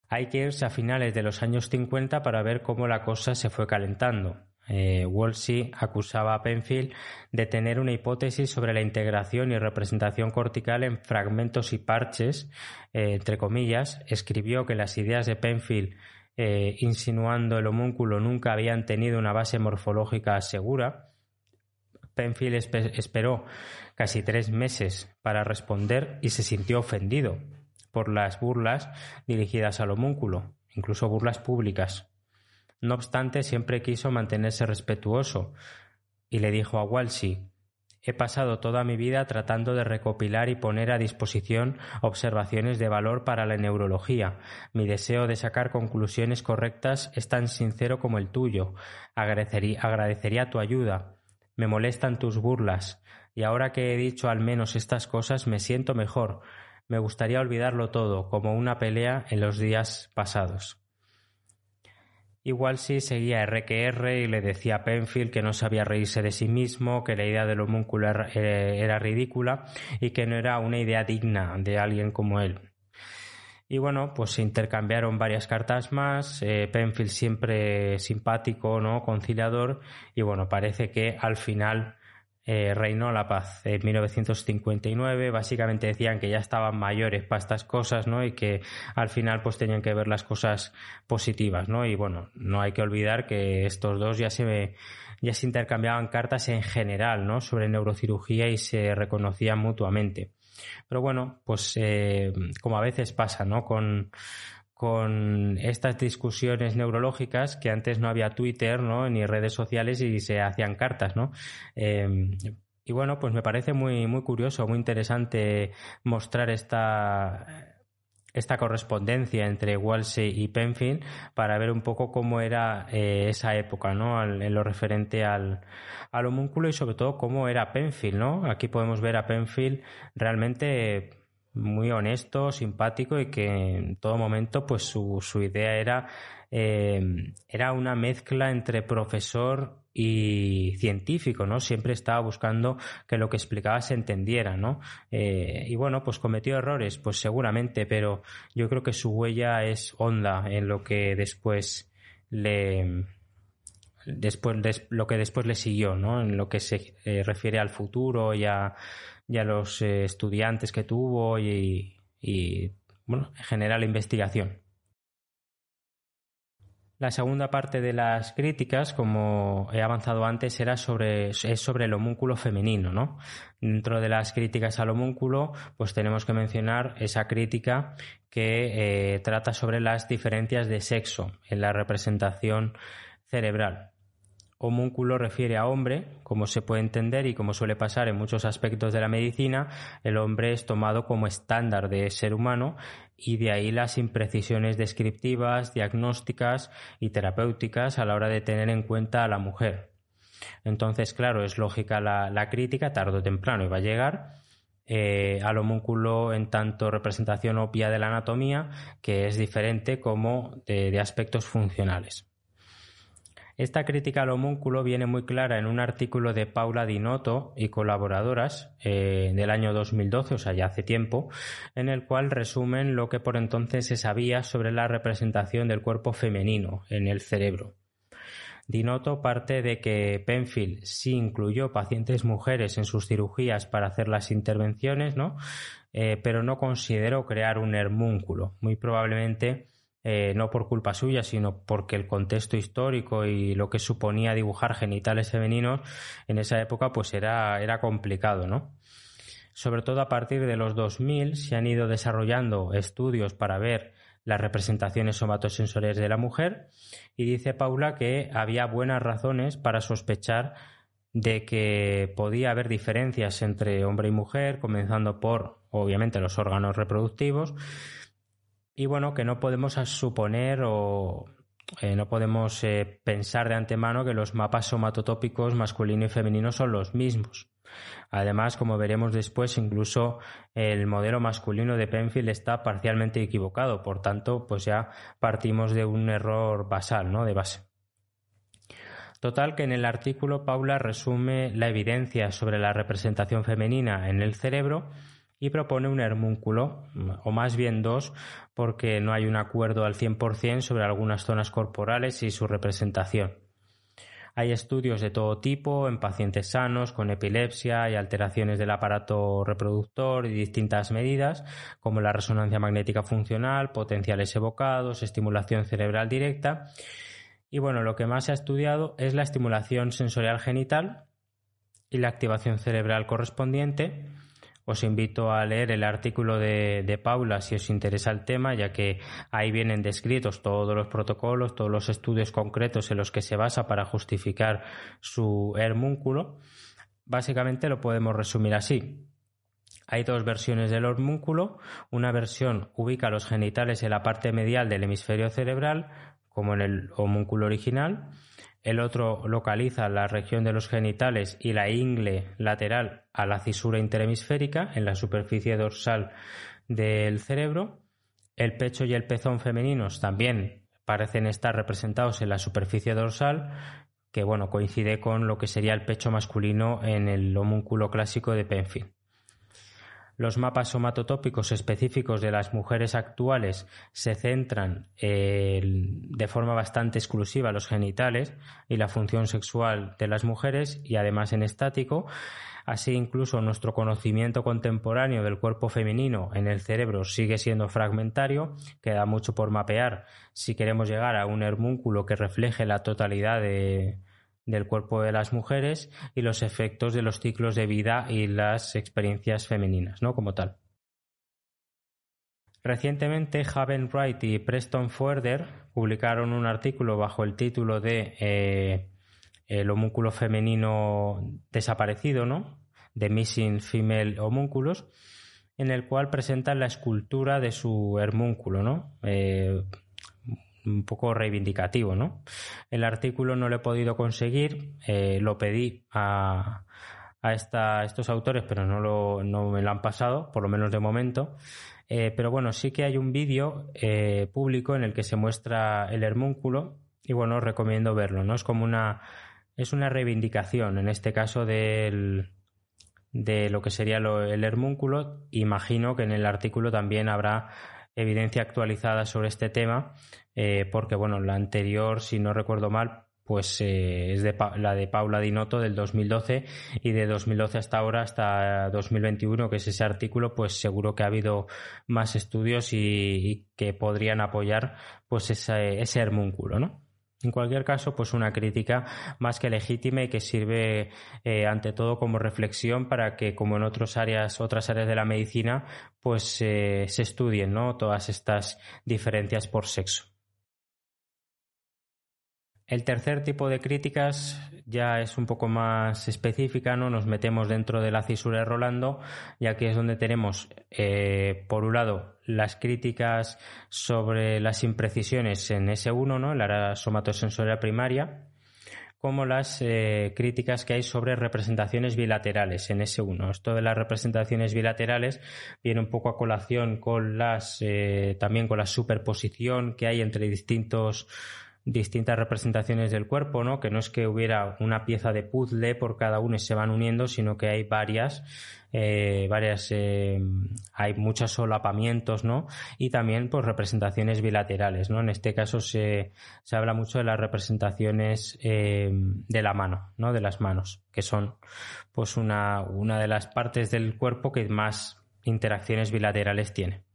Hay que irse a finales de los años 50 para ver cómo la cosa se fue calentando. Eh, Wolsey acusaba a Penfield de tener una hipótesis sobre la integración y representación cortical en fragmentos y parches, eh, entre comillas, escribió que las ideas de Penfield eh, insinuando el homúnculo nunca habían tenido una base morfológica segura. Penfield esperó casi tres meses para responder y se sintió ofendido por las burlas dirigidas al homúnculo, incluso burlas públicas. No obstante, siempre quiso mantenerse respetuoso y le dijo a Walshy He pasado toda mi vida tratando de recopilar y poner a disposición observaciones de valor para la neurología. Mi deseo de sacar conclusiones correctas es tan sincero como el tuyo. Agradecería, tu ayuda. Me molestan tus burlas. Y ahora que he dicho al menos estas cosas me siento mejor. Me gustaría olvidarlo todo, como una pelea en los días pasados. Igual sí seguía RQR y le decía a Penfield que no sabía reírse de sí mismo, que la idea del homúnculo era ridícula y que no era una idea digna de alguien como él. Y bueno, pues se intercambiaron varias cartas más, eh, Penfield siempre simpático, ¿no? conciliador, y bueno, parece que al final eh, reinó la paz en 1959. Básicamente decían que ya estaban mayores para estas cosas, ¿no? Y que al final pues tenían que ver las cosas positivas, ¿no? Y bueno, no hay que olvidar que estos dos ya se ya se intercambiaban cartas en general, ¿no? Sobre neurocirugía y se reconocían mutuamente. Pero bueno, pues eh, como a veces pasa, ¿no? Con con estas discusiones neurológicas que antes no había Twitter ¿no? ni redes sociales y se hacían cartas. ¿no? Em, y bueno, pues me parece muy, muy curioso, muy interesante mostrar esta, esta correspondencia entre Walsey y Penfield para ver un poco cómo era eh, esa época, ¿no? en lo referente al, al homúnculo y sobre todo cómo era Penfield, ¿no? Aquí podemos ver a Penfield realmente muy honesto, simpático y que en todo momento pues su, su idea era, eh, era una mezcla entre profesor y científico, ¿no? Siempre estaba buscando que lo que explicaba se entendiera, ¿no? Eh, y bueno, pues cometió errores, pues seguramente, pero yo creo que su huella es honda en lo que después le después lo que después le siguió, ¿no? En lo que se eh, refiere al futuro y a y a los eh, estudiantes que tuvo y, bueno, en general la investigación. La segunda parte de las críticas, como he avanzado antes, era sobre, es sobre el homúnculo femenino, ¿no? Dentro de las críticas al homúnculo, pues tenemos que mencionar esa crítica que eh, trata sobre las diferencias de sexo en la representación cerebral. Homúnculo refiere a hombre, como se puede entender y como suele pasar en muchos aspectos de la medicina, el hombre es tomado como estándar de ser humano y de ahí las imprecisiones descriptivas, diagnósticas y terapéuticas a la hora de tener en cuenta a la mujer. Entonces, claro, es lógica la, crítica, tarde o temprano iba a llegar, eh, al homúnculo en tanto representación obvia de la anatomía, que es diferente como de aspectos funcionales. Esta crítica al homúnculo viene muy clara en un artículo de Paula Dinotto y colaboradoras eh, del año 2012, o sea, ya hace tiempo, en el cual resumen lo que por entonces se sabía sobre la representación del cuerpo femenino en el cerebro. Dinotto parte de que Penfield sí incluyó pacientes mujeres en sus cirugías para hacer las intervenciones, ¿no? Eh, pero no consideró crear un hermúnculo. Muy probablemente eh, no por culpa suya, sino porque el contexto histórico y lo que suponía dibujar genitales femeninos en esa época pues era, era complicado, ¿no? Sobre todo a partir de los 2000 se han ido desarrollando estudios para ver las representaciones somatosensoriales de la mujer y dice Paula que había buenas razones para sospechar de que podía haber diferencias entre hombre y mujer, comenzando por, obviamente, los órganos reproductivos, y bueno, que no podemos suponer o eh, no podemos eh, pensar de antemano que los mapas somatotópicos masculino y femenino son los mismos. Además, como veremos después, incluso el modelo masculino de Penfield está parcialmente equivocado. Por tanto, pues ya partimos de un error basal, ¿no? De base. Total que en el artículo Paula resume la evidencia sobre la representación femenina en el cerebro y propone un hermúnculo, o más bien dos, porque no hay un acuerdo al 100% sobre algunas zonas corporales y su representación. Hay estudios de todo tipo en pacientes sanos con epilepsia y alteraciones del aparato reproductor y distintas medidas, como la resonancia magnética funcional, potenciales evocados, estimulación cerebral directa. Y bueno, lo que más se ha estudiado es la estimulación sensorial genital y la activación cerebral correspondiente, os invito a leer el artículo de, Paula si os interesa el tema, ya que ahí vienen descritos todos los protocolos, todos los estudios concretos en los que se basa para justificar su hermúnculo. Básicamente lo podemos resumir así. Hay dos versiones del hormúnculo. Una versión ubica los genitales en la parte medial del hemisferio cerebral, como en el homúnculo original, el otro localiza la región de los genitales y la ingle lateral a la cisura interhemisférica en la superficie dorsal del cerebro. El pecho y el pezón femeninos también parecen estar representados en la superficie dorsal, que bueno, coincide con lo que sería el pecho masculino en el homúnculo clásico de Penfield. Los mapas somatotópicos específicos de las mujeres actuales se centran eh, de forma bastante exclusiva en los genitales y la función sexual de las mujeres y además en estático. Así incluso nuestro conocimiento contemporáneo del cuerpo femenino en el cerebro sigue siendo fragmentario, queda mucho por mapear si queremos llegar a un hermúnculo que refleje la totalidad de, del cuerpo de las mujeres y los efectos de los ciclos de vida y las experiencias femeninas, ¿no? Como tal. Recientemente, Haven Wright y Preston Fuerder publicaron un artículo bajo el título de eh, El homúnculo femenino desaparecido, ¿no? The Missing Female Homúnculos, en el cual presentan la escultura de su hermúnculo, ¿no? Eh, un poco reivindicativo, ¿no? El artículo no lo he podido conseguir, eh, lo pedí a, a, estos autores, pero no, lo, no me lo han pasado, por lo menos de momento. Eh, pero bueno, sí que hay un vídeo eh, público en el que se muestra el hermúnculo y bueno, os recomiendo verlo, ¿no? Es como una, es una reivindicación, en este caso del, de lo que sería el hermúnculo. Imagino que en el artículo también habrá evidencia actualizada sobre este tema, eh, porque bueno, la anterior, si no recuerdo mal, pues eh, es de la de Paula Dinotto del 2012 y de 2012 hasta ahora, hasta 2021, que es ese artículo, pues seguro que ha habido más estudios y, que podrían apoyar pues ese, ese hermúnculo, ¿no? En cualquier caso, pues una crítica más que legítima y que sirve eh, ante todo como reflexión para que, como en otras áreas, otras áreas de la medicina, pues eh, se estudien ¿no? todas estas diferencias por sexo. El tercer tipo de críticas ya es un poco más específica, ¿no? Nos metemos dentro de la cisura de Rolando y aquí es donde tenemos, eh, por un lado, las críticas sobre las imprecisiones en S1, ¿no? En la área somatosensorial primaria, como las eh, críticas que hay sobre representaciones bilaterales en S1. Esto de las representaciones bilaterales viene un poco a colación con las, eh, también con la superposición que hay entre distintos distintas representaciones del cuerpo, ¿no? Que no es que hubiera una pieza de puzzle por cada uno y se van uniendo, sino que hay varias, eh, varias, eh, hay muchos solapamientos, ¿no? Y también, pues, representaciones bilaterales, ¿no? En este caso se, se habla mucho de las representaciones eh, de la mano, ¿no? De las manos, que son, pues, una, una de las partes del cuerpo que más interacciones bilaterales tiene.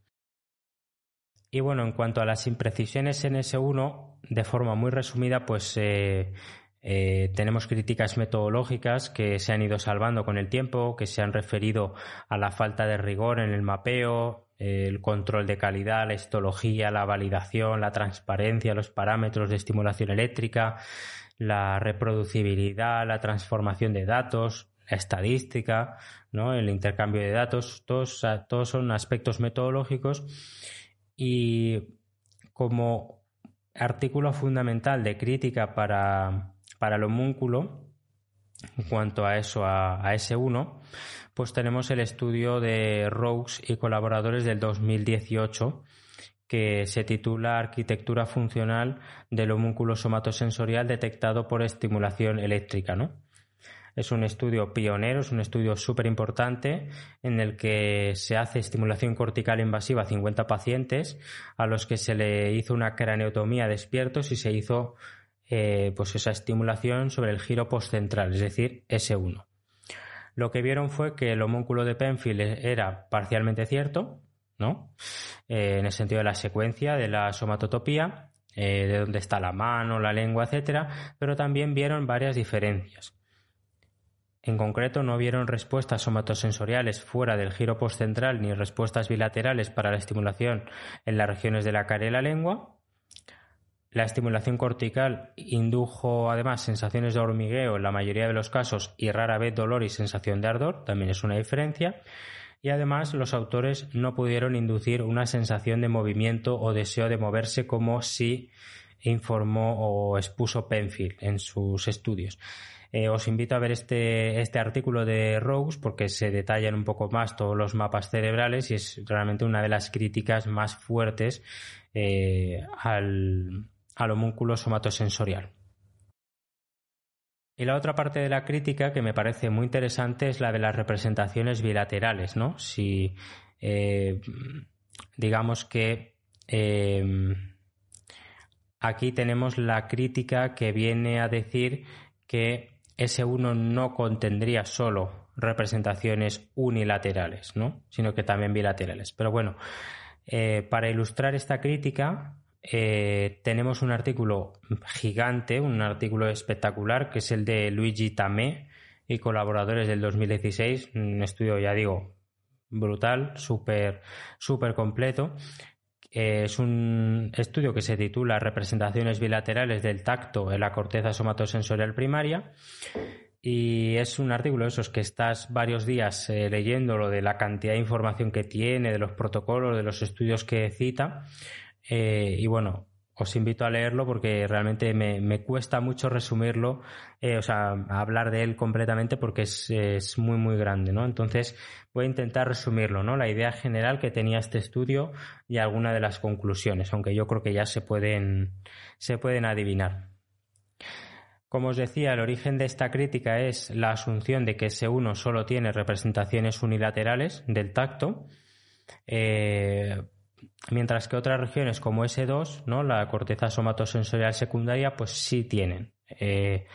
Y bueno, en cuanto a las imprecisiones en S1, de forma muy resumida, pues eh, eh, tenemos críticas metodológicas que se han ido salvando con el tiempo, que se han referido a la falta de rigor en el mapeo, el control de calidad, la histología, la validación, la transparencia, los parámetros de estimulación eléctrica, la reproducibilidad, la transformación de datos, la estadística, ¿no? el intercambio de datos, todos, todos son aspectos metodológicos y como artículo fundamental de crítica para, para el homúnculo, en cuanto a eso, a, S1, pues tenemos el estudio de Roux y colaboradores del 2018 que se titula Arquitectura funcional del homúnculo somatosensorial detectado por estimulación eléctrica, ¿no? Es un estudio pionero, es un estudio súper importante en el que se hace estimulación cortical invasiva a 50 pacientes a los que se le hizo una craneotomía despiertos y se hizo eh, pues esa estimulación sobre el giro postcentral, es decir, S1. Lo que vieron fue que el homúnculo de Penfield era parcialmente cierto, ¿no? Eh, en el sentido de la secuencia de la somatotopía, eh, de dónde está la mano, la lengua, etcétera, pero también vieron varias diferencias. En concreto, no vieron respuestas somatosensoriales fuera del giro postcentral ni respuestas bilaterales para la estimulación en las regiones de la cara y la lengua. La estimulación cortical indujo además sensaciones de hormigueo en la mayoría de los casos y rara vez dolor y sensación de ardor, también es una diferencia. Y además los autores no pudieron inducir una sensación de movimiento o deseo de moverse como si informó o expuso Penfield en sus estudios. Eh, os invito a ver este, este artículo de Rose porque se detallan un poco más todos los mapas cerebrales y es realmente una de las críticas más fuertes eh, al, al homúnculo somatosensorial. Y la otra parte de la crítica que me parece muy interesante es la de las representaciones bilaterales, ¿no? Si eh, digamos que aquí tenemos la crítica que viene a decir que S1 no contendría solo representaciones unilaterales, ¿no? sino que también bilaterales. Pero bueno, eh, para ilustrar esta crítica, eh, tenemos un artículo gigante, un artículo espectacular, que es el de Luigi Tamé y colaboradores del 2016, un estudio, ya digo, brutal, súper, súper completo, es un estudio que se titula Representaciones bilaterales del tacto en la corteza somatosensorial primaria. Y es un artículo de esos que estás varios días eh, leyendo lo de la cantidad de información que tiene, de los protocolos, de los estudios que cita. Eh, y bueno, os invito a leerlo porque realmente me, cuesta mucho resumirlo, eh, o sea, hablar de él completamente porque es, muy, muy grande, ¿no? Entonces voy a intentar resumirlo, ¿no? La idea general que tenía este estudio y alguna de las conclusiones, aunque yo creo que ya se pueden, se pueden adivinar. Como os decía, el origen de esta crítica es la asunción de que S1 solo tiene representaciones unilaterales del tacto. Eh, mientras que otras regiones como S2, ¿no? la corteza somatosensorial secundaria, pues sí tienen eh,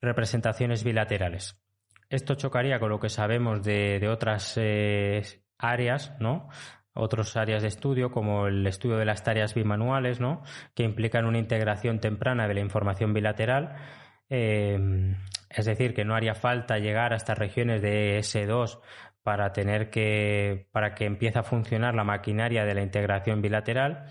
representaciones bilaterales. Esto chocaría con lo que sabemos de, otras eh, áreas, ¿no? Otras áreas de estudio, como el estudio de las tareas bimanuales, ¿no? Que implican una integración temprana de la información bilateral. Eh, es decir, que no haría falta llegar a estas regiones de S2 para tener que para que empiece a funcionar la maquinaria de la integración bilateral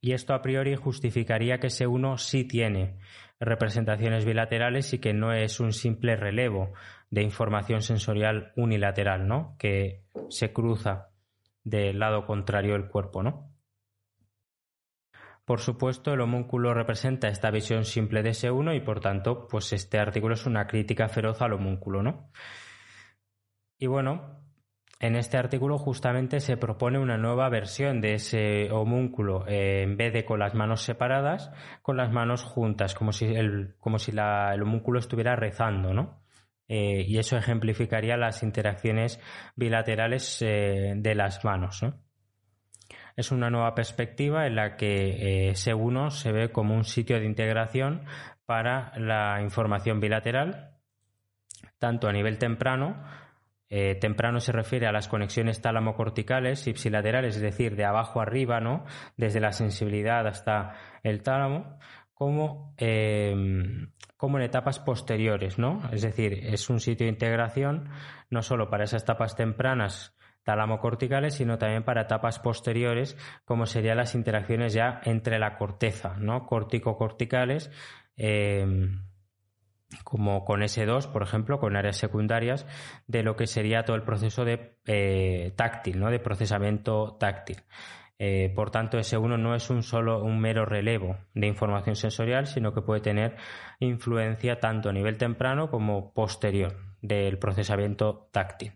y esto a priori justificaría que ese uno sí tiene representaciones bilaterales y que no es un simple relevo de información sensorial unilateral, ¿no? Que se cruza del lado contrario del cuerpo, ¿no? Por supuesto, el homúnculo representa esta visión simple de ese uno y por tanto, pues este artículo es una crítica feroz al homúnculo, ¿no? Y bueno, en este artículo justamente se propone una nueva versión de ese homúnculo, eh, en vez de con las manos separadas, con las manos juntas, como si el, como si el homúnculo estuviera rezando, ¿no? Eh, y eso ejemplificaría las interacciones bilaterales eh, de las manos. Es una nueva perspectiva en la que S1 se ve como un sitio de integración para la información bilateral, tanto a nivel temprano eh, temprano se refiere a las conexiones tálamo-corticales ipsilaterales, es decir, de abajo arriba, ¿no? Desde la sensibilidad hasta el tálamo, como, eh, como en etapas posteriores, ¿no? Es decir, es un sitio de integración no solo para esas etapas tempranas tálamo-corticales, sino también para etapas posteriores, como serían las interacciones ya entre la corteza, ¿no? Córtico-corticales. Eh, como con S2, por ejemplo, con áreas secundarias, de lo que sería todo el proceso de eh, táctil, ¿no? de procesamiento táctil. Eh, por tanto, S1 no es un solo un mero relevo de información sensorial, sino que puede tener influencia tanto a nivel temprano como posterior del procesamiento táctil.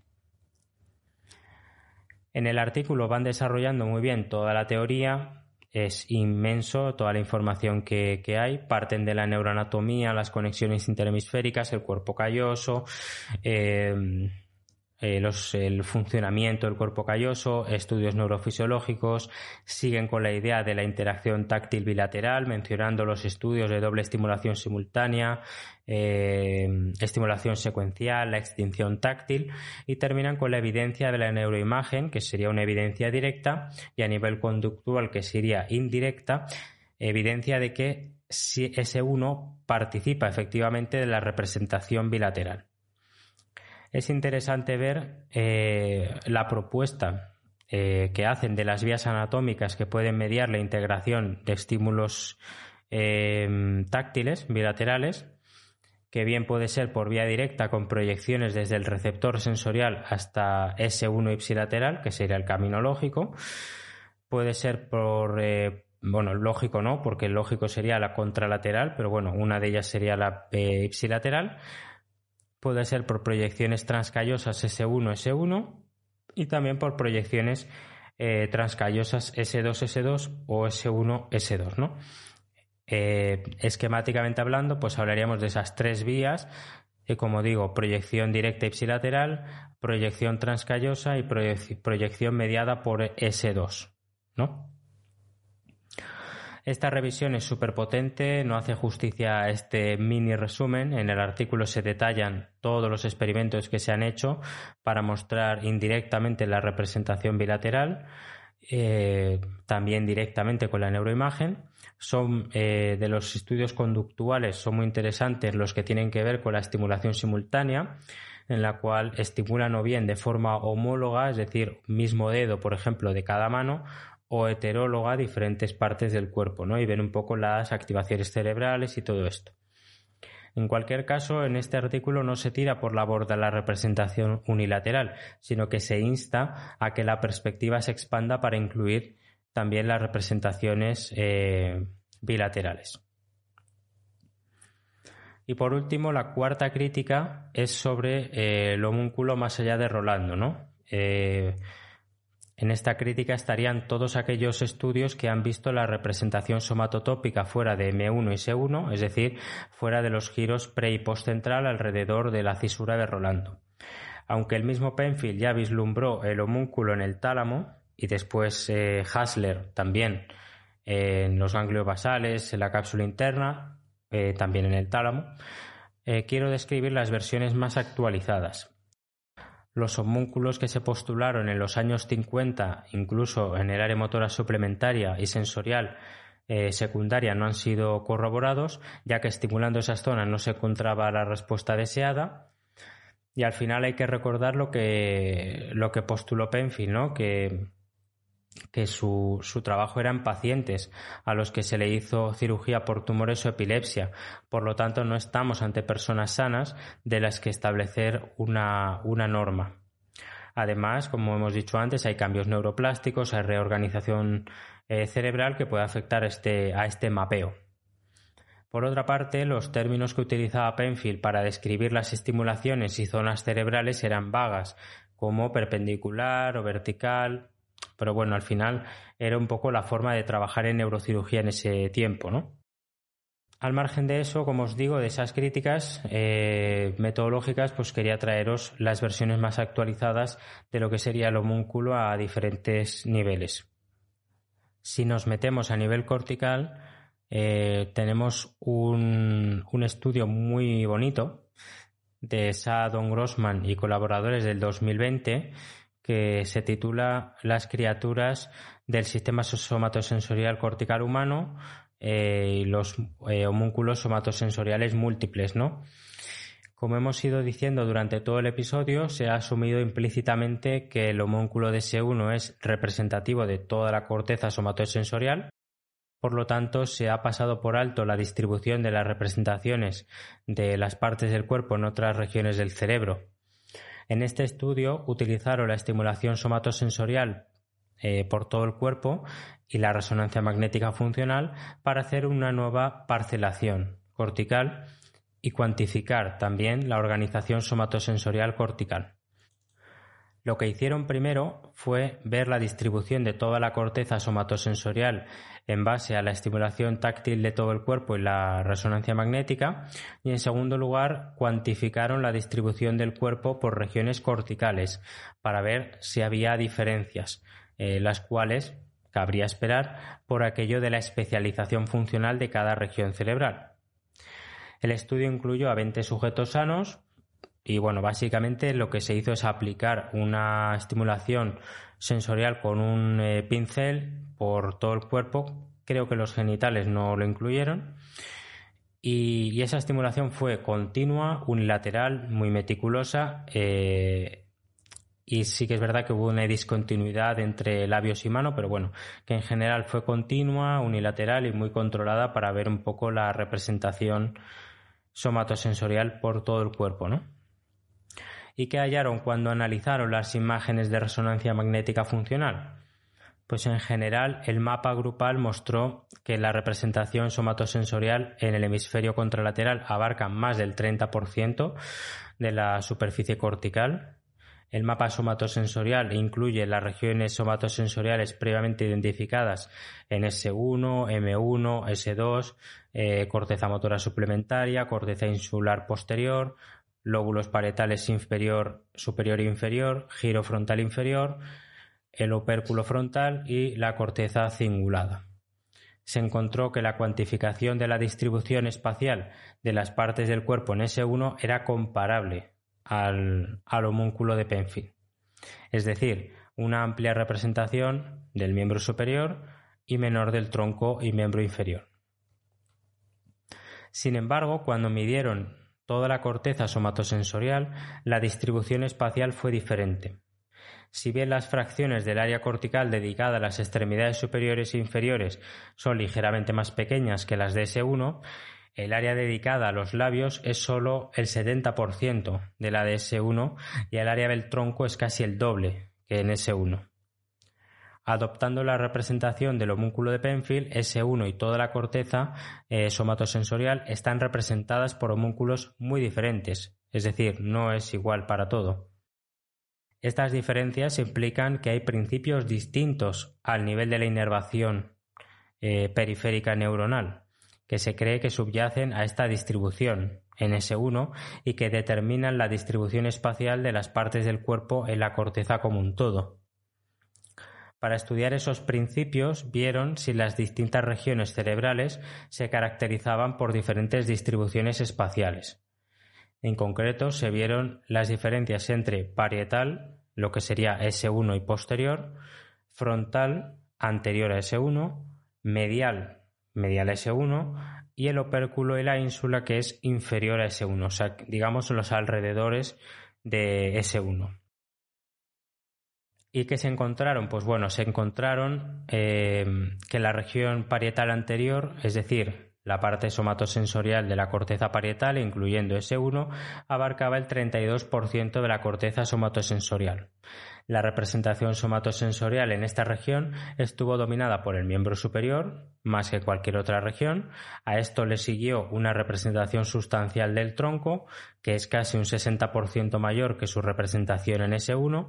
En el artículo van desarrollando muy bien toda la teoría, es inmenso toda la información que, hay. Parten de la neuroanatomía, las conexiones interhemisféricas, el cuerpo calloso, eh, eh, el funcionamiento del cuerpo calloso, estudios neurofisiológicos, siguen con la idea de la interacción táctil bilateral, mencionando los estudios de doble estimulación simultánea, eh, estimulación secuencial, la extinción táctil, y terminan con la evidencia de la neuroimagen, que sería una evidencia directa, y a nivel conductual, que sería indirecta, evidencia de que ese uno participa efectivamente de la representación bilateral es interesante ver eh, la propuesta eh, que hacen de las vías anatómicas que pueden mediar la integración de estímulos eh, táctiles bilaterales, que bien puede ser por vía directa con proyecciones desde el receptor sensorial hasta S1 ipsilateral, que sería el camino lógico, puede ser por bueno, lógico no, porque lógico sería la contralateral, pero bueno, una de ellas sería la ipsilateral puede ser por proyecciones transcallosas S1, S1 y también por proyecciones eh, transcallosas S2, S2 o S1, S2, ¿no? Eh, esquemáticamente hablando, pues hablaríamos de esas tres vías, y como digo, proyección directa ipsilateral, proyección transcallosa y proyección mediada por S2, ¿no? Esta revisión es súper potente, no hace justicia a este mini resumen. En el artículo se detallan todos los experimentos que se han hecho para mostrar indirectamente la representación bilateral, eh, también directamente con la neuroimagen. Son eh, de los estudios conductuales, son muy interesantes los que tienen que ver con la estimulación simultánea en la cual estimulan o bien de forma homóloga, es decir, mismo dedo, por ejemplo, de cada mano, o heteróloga diferentes partes del cuerpo, ¿no? Y ven un poco las activaciones cerebrales y todo esto. En cualquier caso, en este artículo no se tira por la borda la representación unilateral, sino que se insta a que la perspectiva se expanda para incluir también las representaciones eh, bilaterales. Y por último, la cuarta crítica es sobre eh, el homúnculo más allá de Rolando, ¿no? Eh, en esta crítica estarían todos aquellos estudios que han visto la representación somatotópica fuera de M1 y S1, es decir, fuera de los giros pre y postcentral alrededor de la cisura de Rolando. Aunque el mismo Penfield ya vislumbró el homúnculo en el tálamo y después eh, Hasler también en los ganglios basales, en la cápsula interna, eh, también en el tálamo, eh, quiero describir las versiones más actualizadas. Los homúnculos que se postularon en los años 50, incluso en el área motora suplementaria y sensorial eh, secundaria, no han sido corroborados, ya que estimulando esas zonas no se encontraba la respuesta deseada. Y al final hay que recordar lo que, lo que postuló Penfield, ¿no? que que su, su, trabajo era en pacientes a los que se le hizo cirugía por tumores o epilepsia. Por lo tanto, no estamos ante personas sanas de las que establecer una, una norma. Además, como hemos dicho antes, hay cambios neuroplásticos, hay reorganización eh, cerebral que puede afectar este, a este mapeo. Por otra parte, los términos que utilizaba Penfield para describir las estimulaciones y zonas cerebrales eran vagas, como perpendicular o vertical, pero bueno, al final era un poco la forma de trabajar en neurocirugía en ese tiempo, ¿no? Al margen de eso, como os digo, de esas críticas eh, metodológicas, pues quería traeros las versiones más actualizadas de lo que sería el homúnculo a diferentes niveles. Si nos metemos a nivel cortical, eh, tenemos un, un, estudio muy bonito de Sadon Grossman y colaboradores del 2020 que se titula Las criaturas del sistema somatosensorial cortical humano eh, y los eh, homúnculos somatosensoriales múltiples, ¿no? Como hemos ido diciendo durante todo el episodio, se ha asumido implícitamente que el homúnculo de S1 es representativo de toda la corteza somatosensorial, por lo tanto, se ha pasado por alto la distribución de las representaciones de las partes del cuerpo en otras regiones del cerebro, en este estudio utilizaron la estimulación somatosensorial eh, por todo el cuerpo y la resonancia magnética funcional para hacer una nueva parcelación cortical y cuantificar también la organización somatosensorial cortical. Lo que hicieron primero fue ver la distribución de toda la corteza somatosensorial en base a la estimulación táctil de todo el cuerpo y la resonancia magnética y en segundo lugar cuantificaron la distribución del cuerpo por regiones corticales para ver si había diferencias, eh, las cuales cabría esperar por aquello de la especialización funcional de cada región cerebral. El estudio incluyó a 20 sujetos sanos y bueno, básicamente lo que se hizo es aplicar una estimulación sensorial con un eh, pincel por todo el cuerpo. Creo que los genitales no lo incluyeron. Y, esa estimulación fue continua, unilateral, muy meticulosa. Eh, y sí que es verdad que hubo una discontinuidad entre labios y mano, pero bueno, que en general fue continua, unilateral y muy controlada para ver un poco la representación somatosensorial por todo el cuerpo, ¿no? ¿Y qué hallaron cuando analizaron las imágenes de resonancia magnética funcional? Pues en general el mapa grupal mostró que la representación somatosensorial en el hemisferio contralateral abarca más del 30% de la superficie cortical. El mapa somatosensorial incluye las regiones somatosensoriales previamente identificadas en S1, M1, S2, corteza motora suplementaria, corteza insular posterior, lóbulos parietales inferior, superior e inferior, giro frontal inferior, el opérculo frontal y la corteza cingulada. Se encontró que la cuantificación de la distribución espacial de las partes del cuerpo en S1 era comparable al, al homúnculo de Penfield, es decir, una amplia representación del miembro superior y menor del tronco y miembro inferior. Sin embargo, cuando midieron toda la corteza somatosensorial, la distribución espacial fue diferente. Si bien las fracciones del área cortical dedicada a las extremidades superiores e inferiores son ligeramente más pequeñas que las de S1, el área dedicada a los labios es solo el 70% de la de S1 y el área del tronco es casi el doble que en S1. Adoptando la representación del homúnculo de Penfield, S1 y toda la corteza eh, somatosensorial están representadas por homúnculos muy diferentes, es decir, no es igual para todo. Estas diferencias implican que hay principios distintos al nivel de la inervación eh, periférica neuronal, que se cree que subyacen a esta distribución en S1 y que determinan la distribución espacial de las partes del cuerpo en la corteza como un todo. Para estudiar esos principios vieron si las distintas regiones cerebrales se caracterizaban por diferentes distribuciones espaciales. En concreto, se vieron las diferencias entre parietal, lo que sería S1 y posterior, frontal, anterior a S1, medial, medial a S1, y el opérculo y la ínsula, que es inferior a S1, o sea, digamos los alrededores de S1. ¿Y qué se encontraron? Pues bueno, se encontraron eh, que la región parietal anterior, es decir, La parte somatosensorial de la corteza parietal, incluyendo S1, abarcaba el 32% de la corteza somatosensorial. La representación somatosensorial en esta región estuvo dominada por el miembro superior, más que cualquier otra región. A esto le siguió una representación sustancial del tronco, que es casi un 60% mayor que su representación en S1,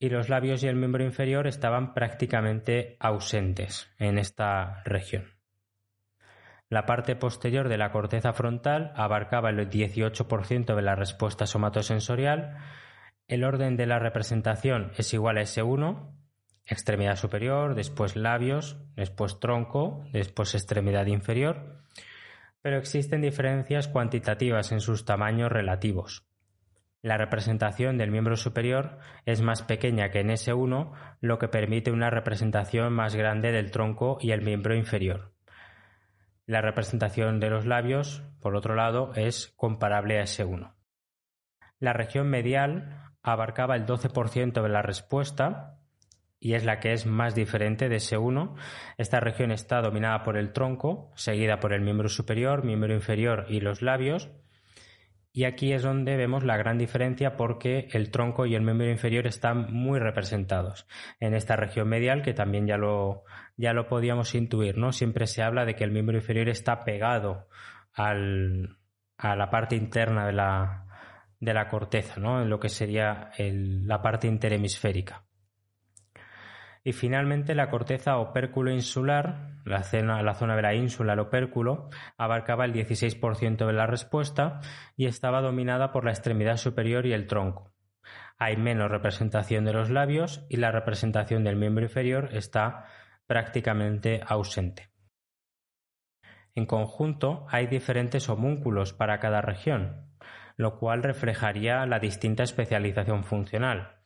y los labios y el miembro inferior estaban prácticamente ausentes en esta región. La parte posterior de la corteza frontal abarcaba el 18% de la respuesta somatosensorial. El orden de la representación es igual a S1, extremidad superior, después labios, después tronco, después extremidad inferior, pero existen diferencias cuantitativas en sus tamaños relativos. La representación del miembro superior es más pequeña que en S1, lo que permite una representación más grande del tronco y el miembro inferior. La representación de los labios, por otro lado, es comparable a S1. La región medial abarcaba el 12% de la respuesta y es la que es más diferente de S1. Esta región está dominada por el tronco, seguida por el miembro superior, miembro inferior y los labios. Y aquí es donde vemos la gran diferencia porque el tronco y el miembro inferior están muy representados en esta región medial que también ya lo, ya lo podíamos intuir, ¿no? Siempre se habla de que el miembro inferior está pegado al, a la parte interna de la, de la corteza, ¿no? En lo que sería la parte interhemisférica. Y finalmente la corteza opérculo insular, la, zona de la ínsula, el opérculo, abarcaba el 16% de la respuesta y estaba dominada por la extremidad superior y el tronco. Hay menos representación de los labios y la representación del miembro inferior está prácticamente ausente. En conjunto, hay diferentes homúnculos para cada región, lo cual reflejaría la distinta especialización funcional.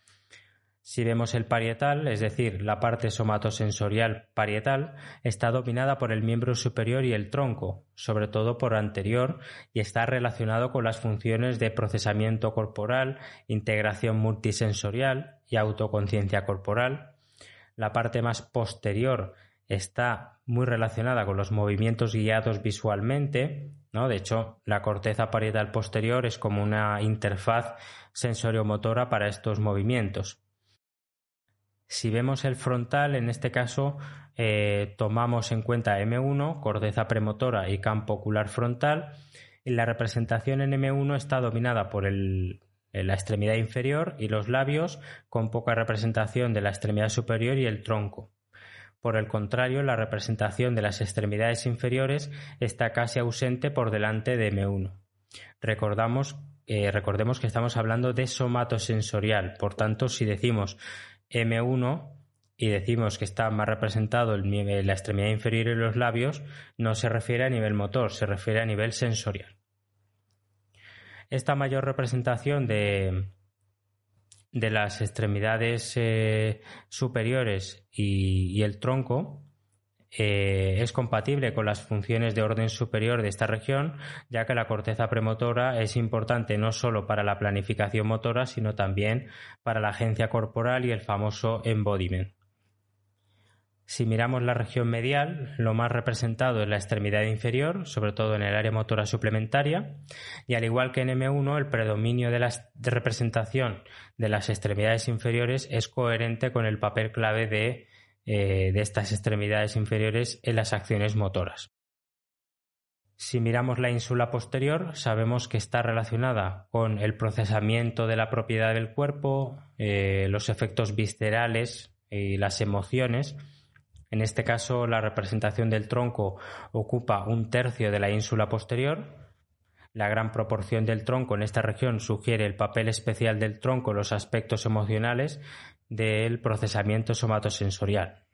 Si vemos el parietal, es decir, la parte somatosensorial parietal, está dominada por el miembro superior y el tronco, sobre todo por anterior, y está relacionado con las funciones de procesamiento corporal, integración multisensorial y autoconciencia corporal. La parte más posterior está muy relacionada con los movimientos guiados visualmente, ¿no? De hecho, la corteza parietal posterior es como una interfaz sensoriomotora para estos movimientos. Si vemos el frontal, en este caso eh, tomamos en cuenta M1, corteza premotora y campo ocular frontal. La representación en M1 está dominada por la extremidad inferior y los labios, con poca representación de la extremidad superior y el tronco. Por el contrario, la representación de las extremidades inferiores está casi ausente por delante de M1. Recordamos, eh, recordemos que estamos hablando de somatosensorial, por tanto, si decimos M1 y decimos que está más representado la extremidad inferior y los labios, no se refiere a nivel motor, se refiere a nivel sensorial. Esta mayor representación de, de las extremidades eh, superiores y, el tronco eh, es compatible con las funciones de orden superior de esta región, ya que la corteza premotora es importante no solo para la planificación motora, sino también para la agencia corporal y el famoso embodiment. Si miramos la región medial, lo más representado es la extremidad inferior, sobre todo en el área motora suplementaria, y al igual que en M1, el predominio de la representación de las extremidades inferiores es coherente con el papel clave de eh, de estas extremidades inferiores en las acciones motoras. Si miramos la ínsula posterior, sabemos que está relacionada con el procesamiento de la propiedad del cuerpo, eh, los efectos viscerales y las emociones. En este caso, la representación del tronco ocupa un tercio de la ínsula posterior. La gran proporción del tronco en esta región sugiere el papel especial del tronco en los aspectos emocionales del procesamiento somatosensorial.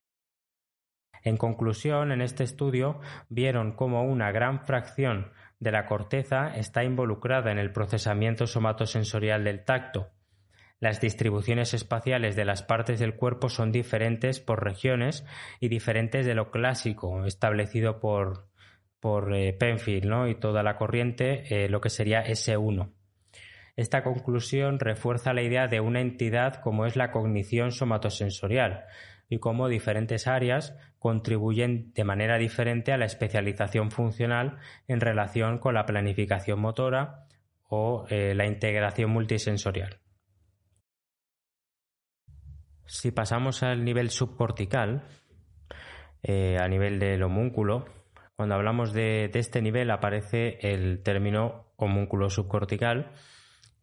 En conclusión, en este estudio vieron cómo una gran fracción de la corteza está involucrada en el procesamiento somatosensorial del tacto. Las distribuciones espaciales de las partes del cuerpo son diferentes por regiones y diferentes de lo clásico establecido por, por eh, Penfield y toda la corriente, eh, lo que sería S1. Esta conclusión refuerza la idea de una entidad como es la cognición somatosensorial y cómo diferentes áreas contribuyen de manera diferente a la especialización funcional en relación con la planificación motora o eh, la integración multisensorial. Si pasamos al nivel subcortical, eh, a nivel del homúnculo, cuando hablamos de, este nivel aparece el término homúnculo subcortical,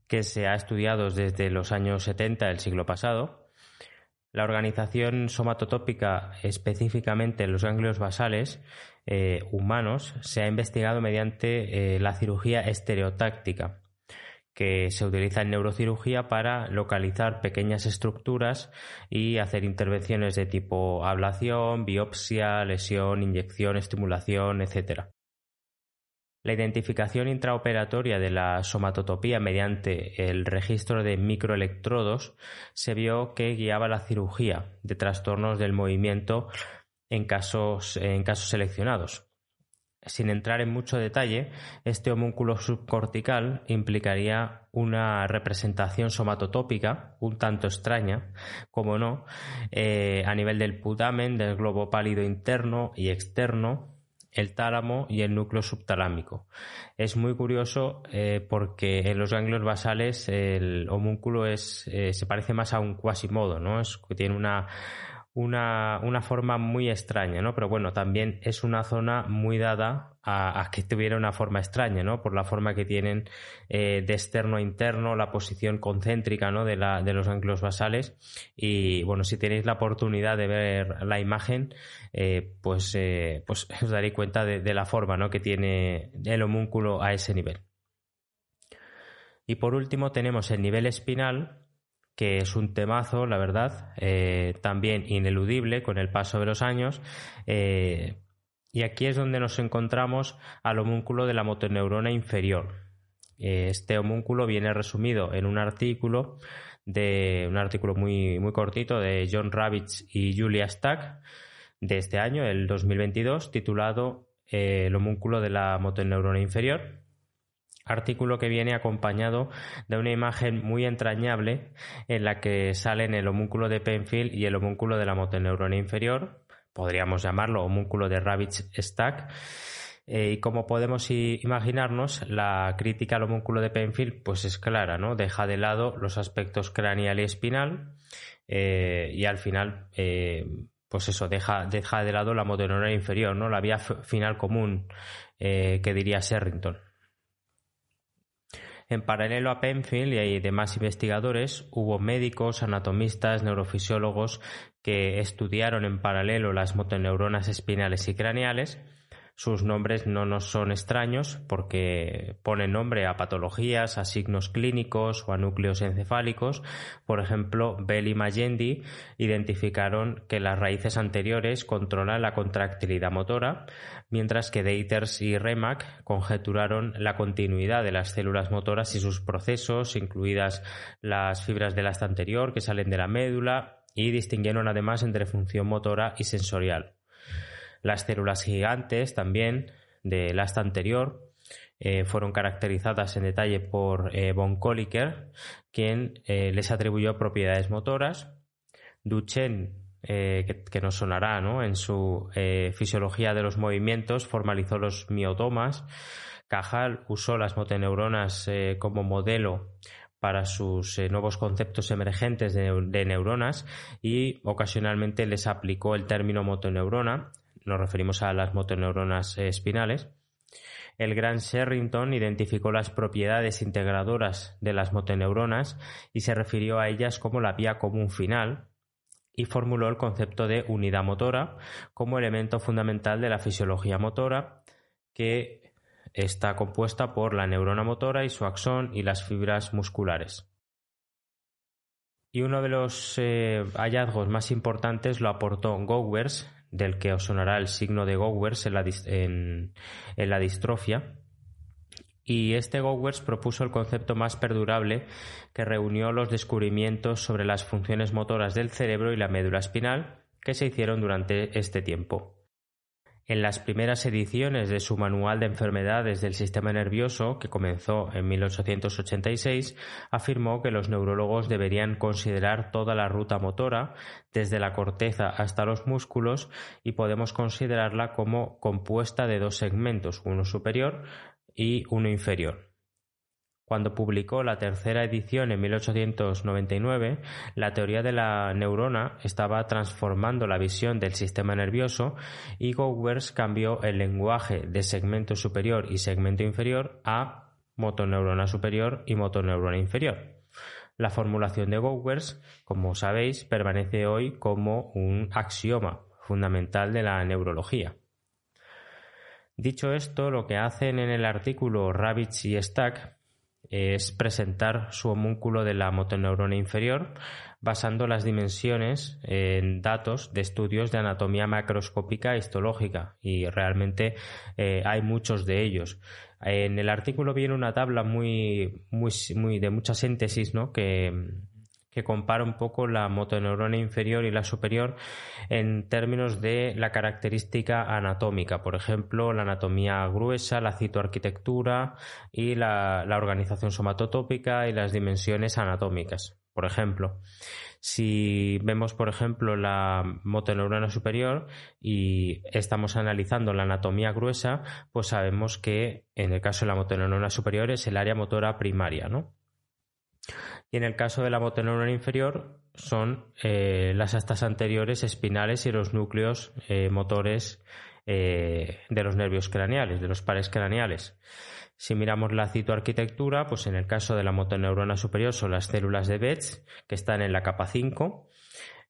que se ha estudiado desde los años 70 del siglo pasado. La organización somatotópica, específicamente en los ganglios basales eh, humanos, se ha investigado mediante eh, la cirugía estereotáctica, que se utiliza en neurocirugía para localizar pequeñas estructuras y hacer intervenciones de tipo ablación, biopsia, lesión, inyección, estimulación, etc. La identificación intraoperatoria de la somatotopía mediante el registro de microelectrodos se vio que guiaba la cirugía de trastornos del movimiento en casos, en casos seleccionados. Sin entrar en mucho detalle, este homúnculo subcortical implicaría una representación somatotópica un tanto extraña, como no, eh, a nivel del putamen, del globo pálido interno y externo, el tálamo y el núcleo subtalámico. Es muy curioso eh, porque en los ganglios basales el homúnculo es, eh, se parece más a un cuasimodo, ¿no? Es, tiene una una, una, forma muy extraña, ¿no? Pero bueno, también es una zona muy dada a, que tuviera una forma extraña, ¿no? Por la forma que tienen eh, de externo a interno, la posición concéntrica, ¿no? De, la, de los ganglios basales. Y bueno, si tenéis la oportunidad de ver la imagen, eh, pues, eh, pues os daréis cuenta de, de la forma, ¿no? Que tiene el homúnculo a ese nivel. Y por último tenemos el nivel espinal, que es un temazo, la verdad, eh, también ineludible con el paso de los años. Eh, y aquí es donde nos encontramos al homúnculo de la motoneurona inferior. Eh, este homúnculo viene resumido en un artículo de un artículo muy, muy cortito de John Ravitch y Julia Stack de este año, el 2022, titulado El homúnculo de la motoneurona inferior artículo que viene acompañado de una imagen muy entrañable en la que salen el homúnculo de Penfield y el homúnculo de la motoneurona inferior, podríamos llamarlo homúnculo de Ravitch Stack. Eh, y como podemos imaginarnos, la crítica al homúnculo de Penfield pues es clara, ¿no? Deja de lado los aspectos craneal y espinal eh, y al final, eh, pues eso, deja, deja de lado la motoneurona inferior, ¿no? La vía final común que diría Sherrington. En paralelo a Penfield y demás investigadores, hubo médicos, anatomistas, neurofisiólogos que estudiaron en paralelo las motoneuronas espinales y craneales sus nombres no nos son extraños porque ponen nombre a patologías, a signos clínicos o a núcleos encefálicos. Por ejemplo, Bell y Magendi identificaron que las raíces anteriores controlan la contractilidad motora, mientras que Deiters y Remack conjeturaron la continuidad de las células motoras y sus procesos, incluidas las fibras del asta anterior que salen de la médula, y distinguieron además entre función motora y sensorial. Las células gigantes también del asta anterior eh, fueron caracterizadas en detalle por eh, von Kolliker, quien eh, les atribuyó propiedades motoras. Duchenne, que, nos sonará ¿no? en su fisiología de los movimientos, formalizó los miotomas. Cajal usó las motoneuronas como modelo para sus nuevos conceptos emergentes de, neuronas y ocasionalmente les aplicó el término motoneurona nos referimos a las motoneuronas eh, espinales. El gran Sherrington identificó las propiedades integradoras de las motoneuronas y se refirió a ellas como la vía común final y formuló el concepto de unidad motora como elemento fundamental de la fisiología motora que está compuesta por la neurona motora y su axón y las fibras musculares. Y uno de los eh, hallazgos más importantes lo aportó Gowers del que os sonará el signo de Gowers en la, en, la distrofia. Y este Gowers propuso el concepto más perdurable que reunió los descubrimientos sobre las funciones motoras del cerebro y la médula espinal que se hicieron durante este tiempo. En las primeras ediciones de su Manual de Enfermedades del Sistema Nervioso, que comenzó en 1886, afirmó que los neurólogos deberían considerar toda la ruta motora, desde la corteza hasta los músculos, y podemos considerarla como compuesta de dos segmentos, uno superior y uno inferior. Cuando publicó la tercera edición en 1899, la teoría de la neurona estaba transformando la visión del sistema nervioso y Gowers cambió el lenguaje de segmento superior y segmento inferior a motoneurona superior y motoneurona inferior. La formulación de Gowers, como sabéis, permanece hoy como un axioma fundamental de la neurología. Dicho esto, lo que hacen en el artículo Ravitch y Stack es presentar su homúnculo de la motoneurona inferior basando las dimensiones en datos de estudios de anatomía macroscópica histológica y realmente eh, hay muchos de ellos. En el artículo viene una tabla muy, muy, muy de mucha síntesis ¿no? que, que compara un poco la motoneurona inferior y la superior en términos de la característica anatómica, por ejemplo, la anatomía gruesa, la citoarquitectura y la, organización somatotópica y las dimensiones anatómicas. Por ejemplo, si vemos, por ejemplo, la motoneurona superior y estamos analizando la anatomía gruesa, pues sabemos que en el caso de la motoneurona superior es el área motora primaria, ¿no? Y en el caso de la motoneurona inferior son eh, las astas anteriores espinales y los núcleos eh, motores eh, de los nervios craneales, de los pares craneales. Si miramos la citoarquitectura, pues en el caso de la motoneurona superior son las células de Betz, que están en la capa 5,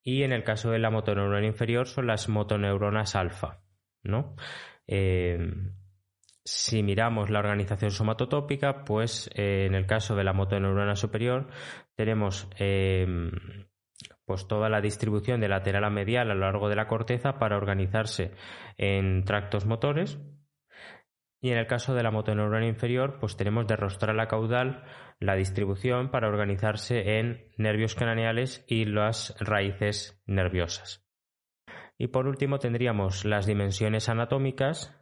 y en el caso de la motoneurona inferior son las motoneuronas alfa, ¿no? Si miramos la organización somatotópica, pues eh, en el caso de la motoneurona superior tenemos em, pues toda la distribución de lateral a medial a lo largo de la corteza para organizarse en tractos motores. Y en el caso de la motoneurona inferior, pues tenemos de rostral a caudal la distribución para organizarse en nervios craneales y las raíces nerviosas. Y por último tendríamos las dimensiones anatómicas,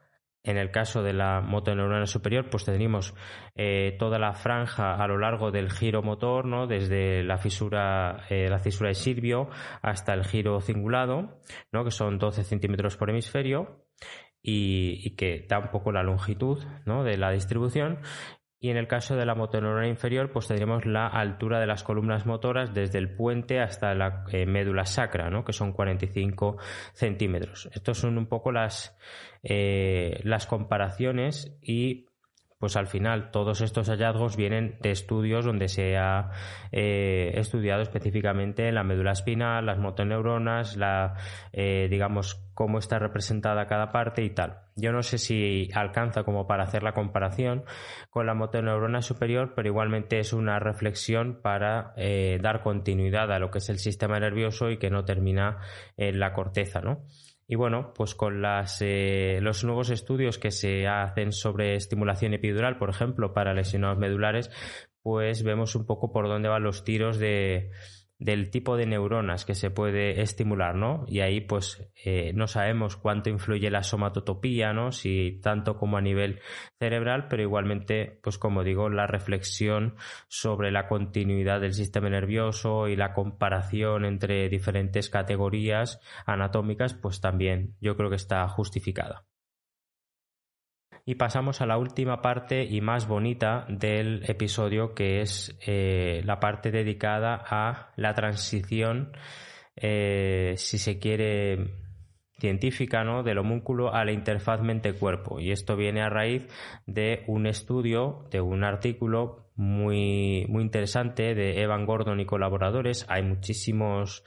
en el caso de la motoneurona superior, pues tendríamos eh, toda la franja a lo largo del giro motor, ¿no? Desde la fisura, eh, la cisura de Silvio hasta el giro cingulado, ¿no? Que son 12 centímetros por hemisferio y, que da un poco la longitud, ¿no? De la distribución y en el caso de la motoneurona inferior, pues tendríamos la altura de las columnas motoras desde el puente hasta la eh, médula sacra, ¿no? que son 45 centímetros. Estos son un poco las, eh, las comparaciones y pues al final todos estos hallazgos vienen de estudios donde se ha eh, estudiado específicamente la médula espinal, las motoneuronas, la, eh, digamos, cómo está representada cada parte y tal. Yo no sé si alcanza como para hacer la comparación con la motoneurona superior, pero igualmente es una reflexión para eh, dar continuidad a lo que es el sistema nervioso y que no termina en la corteza, ¿no? Y bueno, pues con las, eh, los nuevos estudios que se hacen sobre estimulación epidural, por ejemplo, para lesionados medulares, pues vemos un poco por dónde van los tiros de, del tipo de neuronas que se puede estimular, ¿no? Y ahí pues eh, no sabemos cuánto influye la somatotopía, ¿no? Si tanto como a nivel cerebral, pero igualmente, pues como digo, la reflexión sobre la continuidad del sistema nervioso y la comparación entre diferentes categorías anatómicas, pues también yo creo que está justificada. Y pasamos a la última parte y más bonita del episodio, que es eh, la parte dedicada a la transición, eh, si se quiere, científica ¿no? del homúnculo a la interfaz mente-cuerpo. Y esto viene a raíz de un estudio, de un artículo muy, muy interesante de Evan Gordon y colaboradores. Hay muchísimos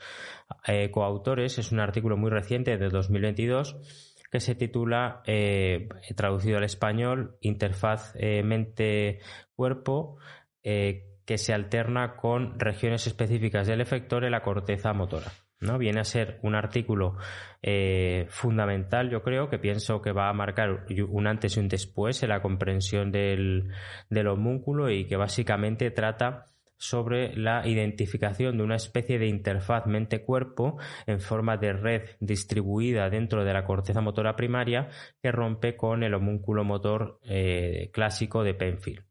eh, coautores. Es un artículo muy reciente de 2022 que se titula, eh, traducido al español, Interfaz eh, mente-cuerpo, eh, que se alterna con regiones específicas del efector en la corteza motora. ¿no? Viene a ser un artículo fundamental, yo creo, que pienso que va a marcar un antes y un después en la comprensión del, del homúnculo y que básicamente trata sobre la identificación de una especie de interfaz mente-cuerpo en forma de red distribuida dentro de la corteza motora primaria que rompe con el homúnculo motor eh, clásico de Penfield.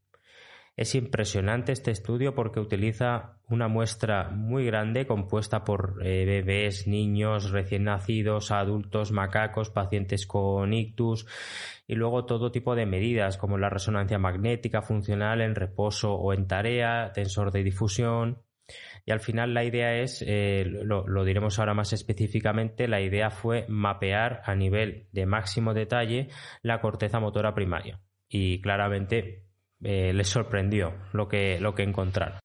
Es impresionante este estudio porque utiliza una muestra muy grande compuesta por eh, bebés, niños, recién nacidos, adultos, macacos, pacientes con ictus y luego todo tipo de medidas como la resonancia magnética funcional en reposo o en tarea, tensor de difusión. Y al final la idea es, eh, lo diremos ahora más específicamente, la idea fue mapear a nivel de máximo detalle la corteza motora primaria. Y claramente eh, les sorprendió lo que, lo que encontraron.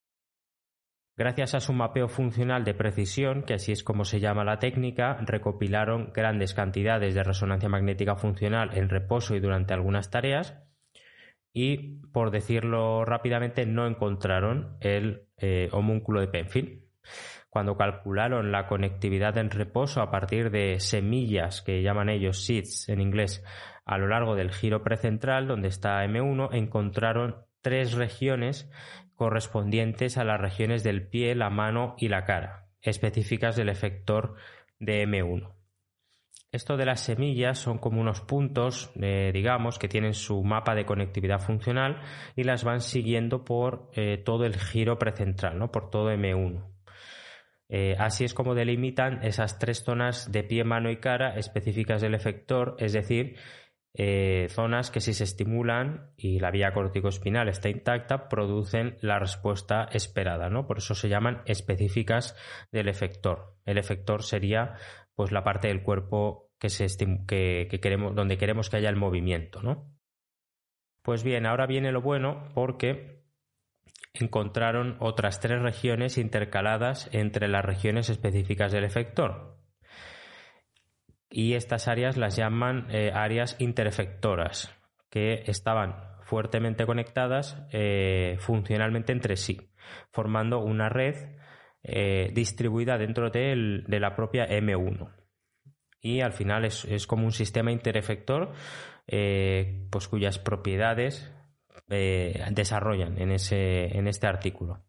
Gracias a su mapeo funcional de precisión, que así es como se llama la técnica, recopilaron grandes cantidades de resonancia magnética funcional en reposo y durante algunas tareas y, por decirlo rápidamente, no encontraron el eh, homúnculo de Penfield. Cuando calcularon la conectividad en reposo a partir de semillas que llaman ellos seeds en inglés a lo largo del giro precentral, donde está M1, encontraron tres regiones correspondientes a las regiones del pie, la mano y la cara, específicas del efector de M1. Esto de las semillas son como unos puntos, eh, digamos, que tienen su mapa de conectividad funcional y las van siguiendo por eh, todo el giro precentral, ¿no? por todo M1. Eh, así es como delimitan esas tres zonas de pie, mano y cara específicas del efector, es decir, eh, zonas que si se estimulan y la vía corticoespinal está intacta, producen la respuesta esperada, ¿no? Por eso se llaman específicas del efector. El efector sería pues la parte del cuerpo que que, queremos, donde queremos que haya el movimiento, ¿no? Pues bien, ahora viene lo bueno porque encontraron otras tres regiones intercaladas entre las regiones específicas del efector y estas áreas las llaman eh, áreas interefectoras, que estaban fuertemente conectadas eh, funcionalmente entre sí, formando una red eh, distribuida dentro de, la propia M1. Y al final es, como un sistema interefector pues cuyas propiedades desarrollan en, ese, en este artículo.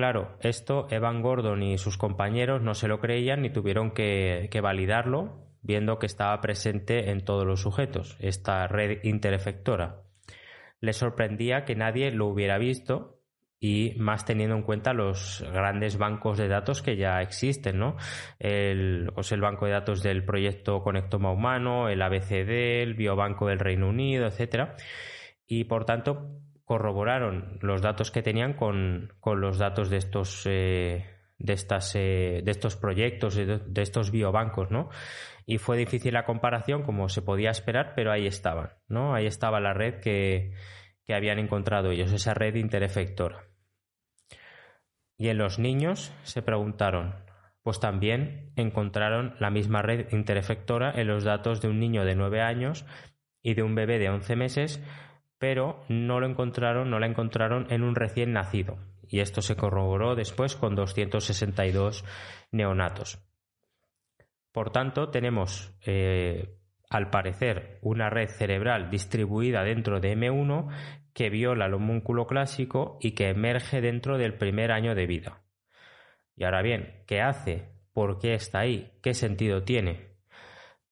Claro, esto Evan Gordon y sus compañeros no se lo creían ni tuvieron que, validarlo, viendo que estaba presente en todos los sujetos, esta red interefectora. Les sorprendía que nadie lo hubiera visto y más teniendo en cuenta los grandes bancos de datos que ya existen, ¿no? El, pues el banco de datos del proyecto Conectoma Humano, el ABCD, el Biobanco del Reino Unido, etcétera. Y por tanto, corroboraron los datos que tenían con, los datos de estos, eh, de, estas, eh, de estos proyectos, de, de, estos biobancos, ¿no? Y fue difícil la comparación, como se podía esperar, pero ahí estaban, ¿no? Ahí estaba la red que, que habían encontrado ellos, esa red interefectora. Y en los niños se preguntaron, pues también encontraron la misma red interefectora en los datos de un niño de 9 años y de un bebé de 11 meses pero no lo encontraron, no la encontraron en un recién nacido. Y esto se corroboró después con 262 neonatos. Por tanto, tenemos, eh, al parecer, una red cerebral distribuida dentro de M1 que viola el homúnculo clásico y que emerge dentro del primer año de vida. Y ahora bien, ¿qué hace? ¿Por qué está ahí? ¿Qué sentido tiene?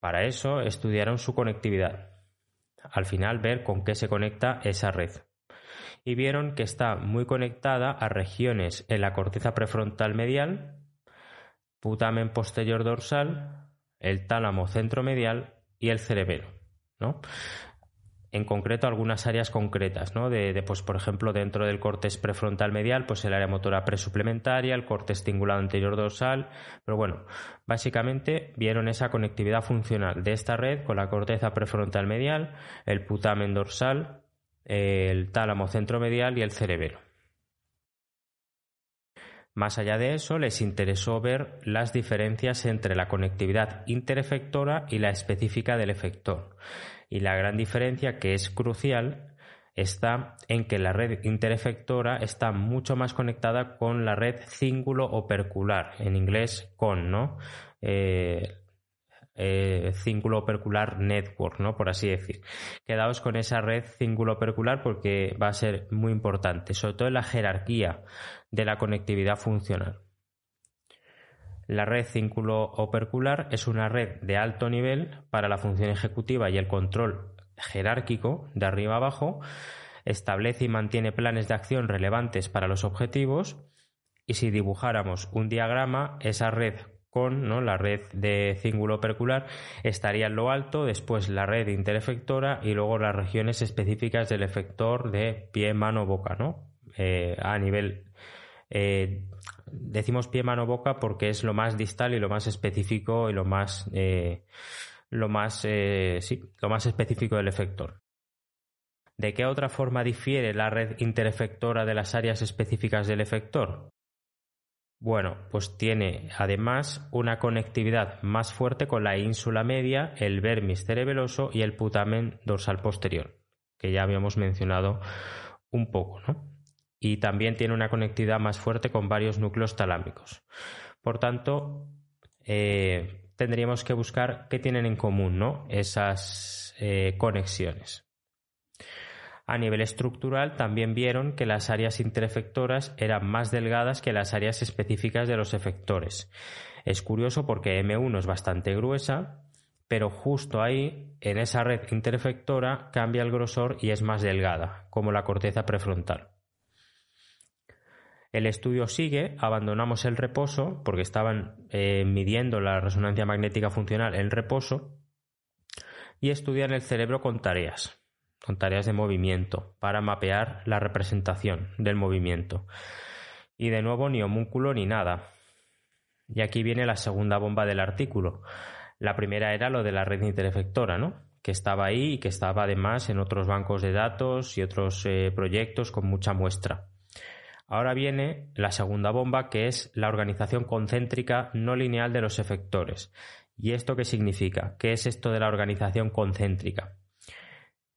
Para eso estudiaron su conectividad al final ver con qué se conecta esa red. Y vieron que está muy conectada a regiones en la corteza prefrontal medial, putamen posterior dorsal, el tálamo centromedial y el cerebelo. ¿no? En concreto algunas áreas concretas, ¿no? De, pues, por ejemplo, dentro del cortes prefrontal medial, pues el área motora presuplementaria, el corte estingulado anterior dorsal, pero bueno, básicamente vieron esa conectividad funcional de esta red con la corteza prefrontal medial, el putamen dorsal, el tálamo centromedial y el cerebelo. Más allá de eso, les interesó ver las diferencias entre la conectividad interefectora y la específica del efector y la gran diferencia que es crucial está en que la red interefectora está mucho más conectada con la red cíngulo opercular, en inglés con, ¿no? Eh, eh, cíngulo opercular network, ¿no? Por así decir. Quedaos con esa red cíngulo opercular porque va a ser muy importante, sobre todo en la jerarquía de la conectividad funcional. La red cíngulo opercular es una red de alto nivel para la función ejecutiva y el control jerárquico de arriba abajo, establece y mantiene planes de acción relevantes para los objetivos y si dibujáramos un diagrama, esa red con ¿no? la red de cíngulo opercular estaría en lo alto, después la red interefectora y luego las regiones específicas del efector de pie, mano, boca, ¿no? Eh, a nivel eh, decimos pie, mano, boca porque es lo más distal y lo más específico y lo más eh, lo más sí, lo más específico del efector. ¿De qué otra forma difiere la red interefectora de las áreas específicas del efector? Bueno, pues tiene además una conectividad más fuerte con la ínsula media, el vermis cerebeloso y el putamen dorsal posterior, que ya habíamos mencionado un poco, ¿no? Y también tiene una conectividad más fuerte con varios núcleos talámicos. Por tanto, eh, tendríamos que buscar qué tienen en común, ¿no? Esas eh, conexiones. A nivel estructural también vieron que las áreas interefectoras eran más delgadas que las áreas específicas de los efectores. Es curioso porque M1 es bastante gruesa, pero justo ahí, en esa red interefectora, cambia el grosor y es más delgada, como la corteza prefrontal. El estudio sigue, abandonamos el reposo, porque estaban eh, midiendo la resonancia magnética funcional en reposo, y estudian el cerebro con tareas con tareas de movimiento para mapear la representación del movimiento. Y de nuevo ni homúnculo ni nada. Y aquí viene la segunda bomba del artículo. La primera era lo de la red interefectora, ¿no? que estaba ahí y que estaba además en otros bancos de datos y otros eh, proyectos con mucha muestra. Ahora viene la segunda bomba, que es la organización concéntrica no lineal de los efectores. ¿Y esto qué significa? ¿Qué es esto de la organización concéntrica?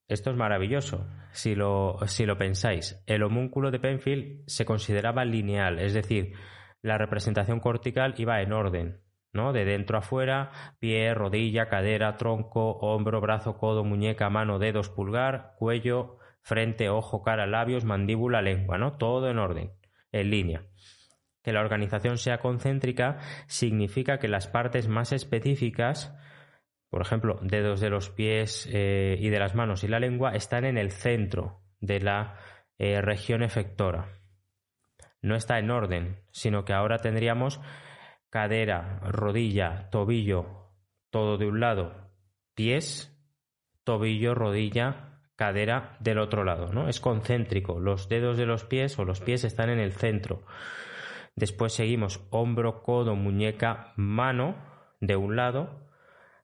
Esto es maravilloso, si lo, si lo pensáis. El homúnculo de Penfield se consideraba lineal, es decir, la representación cortical iba en orden, ¿no? De dentro a fuera, pie, rodilla, cadera, tronco, hombro, brazo, codo, muñeca, mano, dedos, pulgar, cuello, frente, ojo, cara, labios, mandíbula, lengua, ¿no? Todo en orden, en línea. Que la organización sea concéntrica significa que las partes más específicas por ejemplo, dedos de los pies eh, y de las manos y la lengua están en el centro de la eh, región efectora. No está en orden, sino que ahora tendríamos cadera, rodilla, tobillo, todo de un lado, pies, tobillo, rodilla, cadera del otro lado, ¿no? Es concéntrico. Los dedos de los pies o los pies están en el centro. Después seguimos hombro, codo, muñeca, mano de un lado,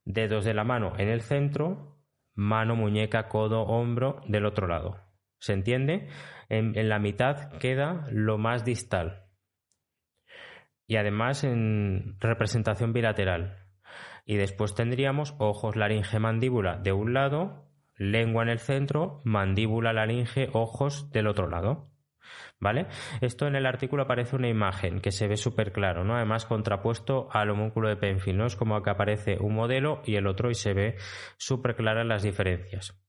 dedos de la mano en el centro, mano, muñeca, codo, hombro del otro lado. ¿Se entiende? En, la mitad queda lo más distal. Y además en representación bilateral. Y después tendríamos ojos, laringe, mandíbula de un lado, lengua en el centro, mandíbula, laringe, ojos del otro lado. ¿Vale? Esto en el artículo aparece una imagen que se ve súper claro, ¿no? Además contrapuesto al homúnculo de Penfield. Es como que aparece un modelo y el otro y se ve súper claras las diferencias.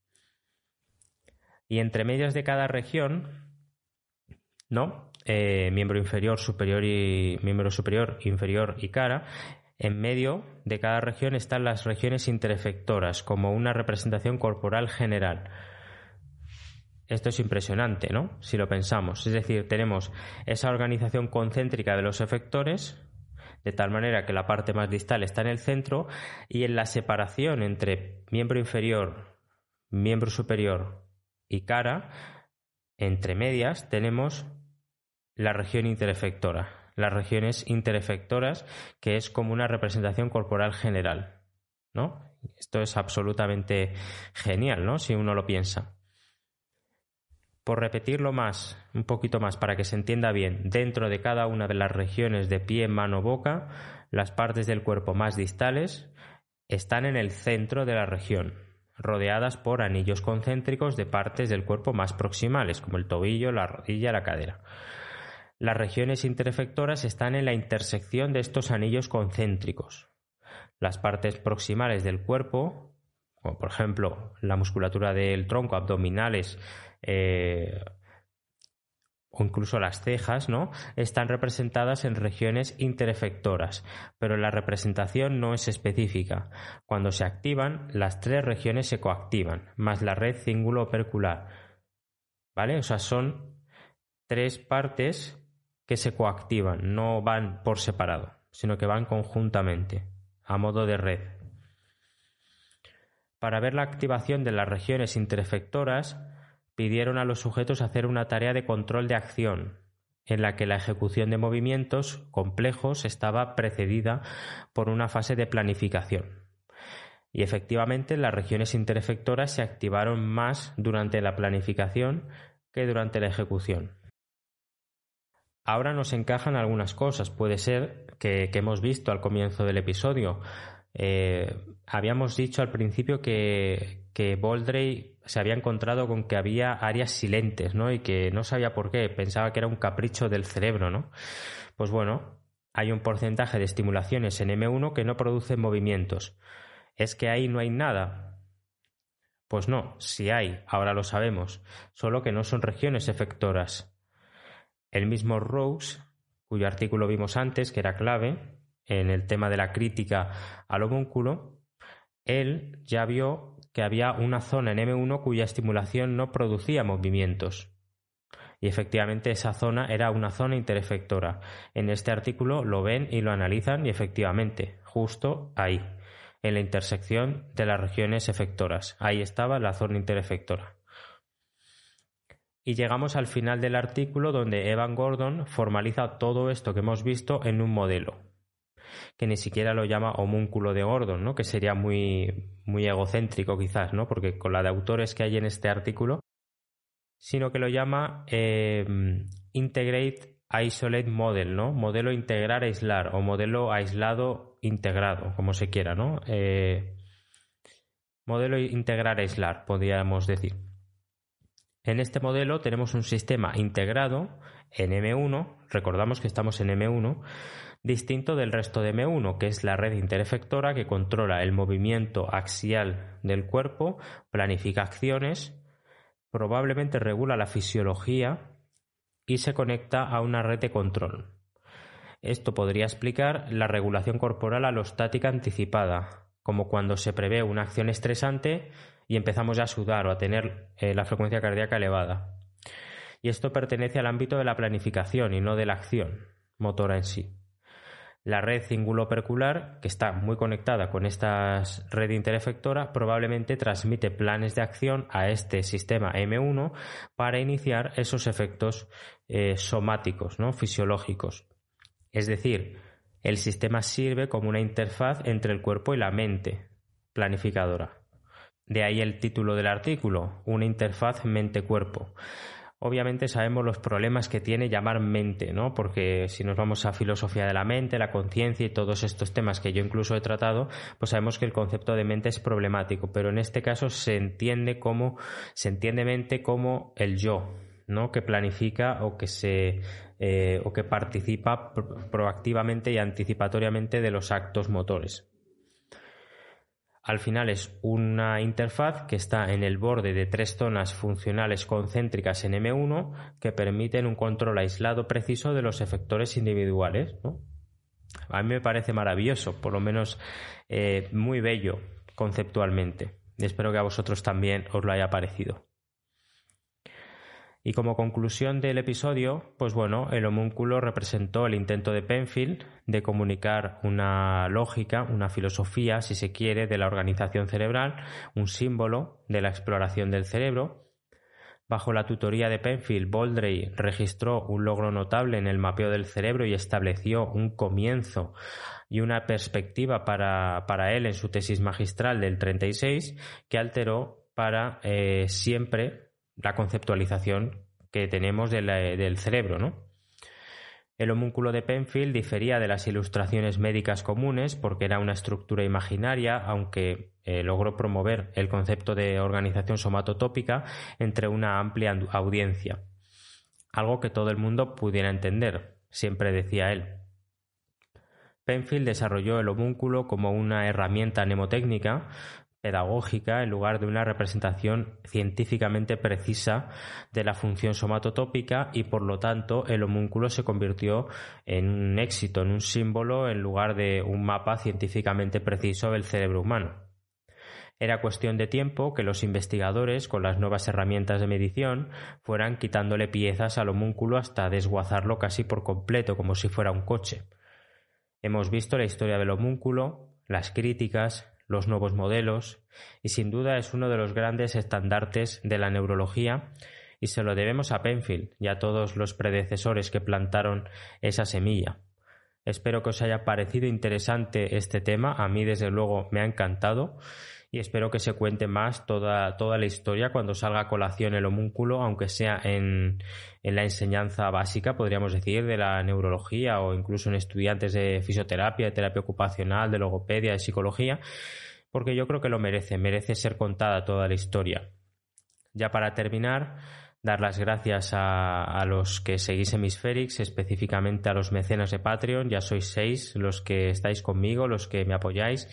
Y entre medias de cada región, ¿no? Eh, miembro inferior, superior y miembro superior, inferior y cara. En medio de cada región están las regiones interefectoras, como una representación corporal general. Esto es impresionante, ¿no? Si lo pensamos. Es decir, tenemos esa organización concéntrica de los efectores, de tal manera que la parte más distal está en el centro, y en la separación entre miembro inferior, miembro superior y cara, entre medias tenemos la región interefectora. Las regiones interefectoras, que es como una representación corporal general, ¿no? Esto es absolutamente genial, ¿no? Si uno lo piensa por repetirlo más, un poquito más para que se entienda bien, dentro de cada una de las regiones de pie, mano, boca, las partes del cuerpo más distales están en el centro de la región, rodeadas por anillos concéntricos de partes del cuerpo más proximales, como el tobillo, la rodilla, la cadera. Las regiones interefectoras están en la intersección de estos anillos concéntricos. Las partes proximales del cuerpo, como por ejemplo la musculatura del tronco, abdominales, eh, o incluso las cejas, ¿no? Están representadas en regiones interefectoras, pero la representación no es específica. Cuando se activan, las tres regiones se coactivan, más la red cíngulo-opercular. ¿Vale? O sea, son tres partes que se coactivan, no van por separado, sino que van conjuntamente, a modo de red. Para ver la activación de las regiones interefectoras, pidieron a los sujetos hacer una tarea de control de acción, en la que la ejecución de movimientos complejos estaba precedida por una fase de planificación. Y efectivamente las regiones interefectoras se activaron más durante la planificación que durante la ejecución. Ahora nos encajan algunas cosas. Puede ser que, hemos visto al comienzo del episodio. Eh, habíamos dicho al principio que, que Boldray se había encontrado con que había áreas silentes, ¿no? Y que no sabía por qué, pensaba que era un capricho del cerebro, ¿no? Pues bueno, hay un porcentaje de estimulaciones en M1 que no producen movimientos. ¿Es que ahí no hay nada? Pues no, sí hay, ahora lo sabemos, solo que no son regiones efectoras. El mismo Rose, cuyo artículo vimos antes, que era clave en el tema de la crítica al homúnculo, él ya vio que había una zona en M1 cuya estimulación no producía movimientos. Y efectivamente esa zona era una zona interefectora. En este artículo lo ven y lo analizan y efectivamente, justo ahí, en la intersección de las regiones efectoras. Ahí estaba la zona interefectora. Y llegamos al final del artículo donde Evan Gordon formaliza todo esto que hemos visto en un modelo que ni siquiera lo llama homúnculo de Gordon, ¿no? Que sería muy, muy egocéntrico quizás, ¿no? Porque con la de autores que hay en este artículo, sino que lo llama em, Integrate Isolate Model, ¿no? Modelo integrar aislar o modelo aislado integrado, como se quiera, ¿no? Eh, modelo integrar aislar, podríamos decir. En este modelo tenemos un sistema integrado en M1, recordamos que estamos en M1, distinto del resto de M1, que es la red interefectora que controla el movimiento axial del cuerpo, planifica acciones, probablemente regula la fisiología y se conecta a una red de control. Esto podría explicar la regulación corporal alostática anticipada, como cuando se prevé una acción estresante y empezamos ya a sudar o a tener eh, la frecuencia cardíaca elevada. Y esto pertenece al ámbito de la planificación y no de la acción motora en sí. La red cíngulo-opercular, que está muy conectada con esta red interefectora, probablemente transmite planes de acción a este sistema M1 para iniciar esos efectos eh, somáticos, ¿no? fisiológicos. Es decir, el sistema sirve como una interfaz entre el cuerpo y la mente planificadora. De ahí el título del artículo, una interfaz mente-cuerpo obviamente sabemos los problemas que tiene llamar mente, ¿no? Porque si nos vamos a filosofía de la mente, la conciencia y todos estos temas que yo incluso he tratado, pues sabemos que el concepto de mente es problemático, pero en este caso se entiende como se entiende mente como el yo, ¿no? Que planifica o que se eh, o que participa proactivamente y anticipatoriamente de los actos motores. Al final es una interfaz que está en el borde de tres zonas funcionales concéntricas en M1 que permiten un control aislado preciso de los efectores individuales. A mí me parece maravilloso, por lo menos eh, muy bello conceptualmente. Espero que a vosotros también os lo haya parecido. Y como conclusión del episodio, pues bueno, el homúnculo representó el intento de Penfield de comunicar una lógica, una filosofía, si se quiere, de la organización cerebral, un símbolo de la exploración del cerebro. Bajo la tutoría de Penfield, Boldray registró un logro notable en el mapeo del cerebro y estableció un comienzo y una perspectiva para, él en su tesis magistral del 36 que alteró para eh, siempre la conceptualización que tenemos del cerebro, ¿no? El homúnculo de Penfield difería de las ilustraciones médicas comunes porque era una estructura imaginaria, aunque eh, logró promover el concepto de organización somatotópica entre una amplia audiencia. Algo que todo el mundo pudiera entender, siempre decía él. Penfield desarrolló el homúnculo como una herramienta mnemotécnica pedagógica en lugar de una representación científicamente precisa de la función somatotópica y por lo tanto el homúnculo se convirtió en un éxito, en un símbolo en lugar de un mapa científicamente preciso del cerebro humano. Era cuestión de tiempo que los investigadores, con las nuevas herramientas de medición, fueran quitándole piezas al homúnculo hasta desguazarlo casi por completo, como si fuera un coche. Hemos visto la historia del homúnculo, las críticas, los nuevos modelos, y sin duda es uno de los grandes estandartes de la neurología, y se lo debemos a Penfield y a todos los predecesores que plantaron esa semilla. Espero que os haya parecido interesante este tema, a mí desde luego me ha encantado y espero que se cuente más toda, toda la historia cuando salga a colación el homúnculo, aunque sea en, en la enseñanza básica, podríamos decir, de la neurología o incluso en estudiantes de fisioterapia, de terapia ocupacional, de logopedia, de psicología, porque yo creo que lo merece, merece ser contada toda la historia. Ya para terminar, dar las gracias a, a, los que seguís Hemisférix, específicamente a los mecenas de Patreon. Ya sois seis los que estáis conmigo, los que me apoyáis.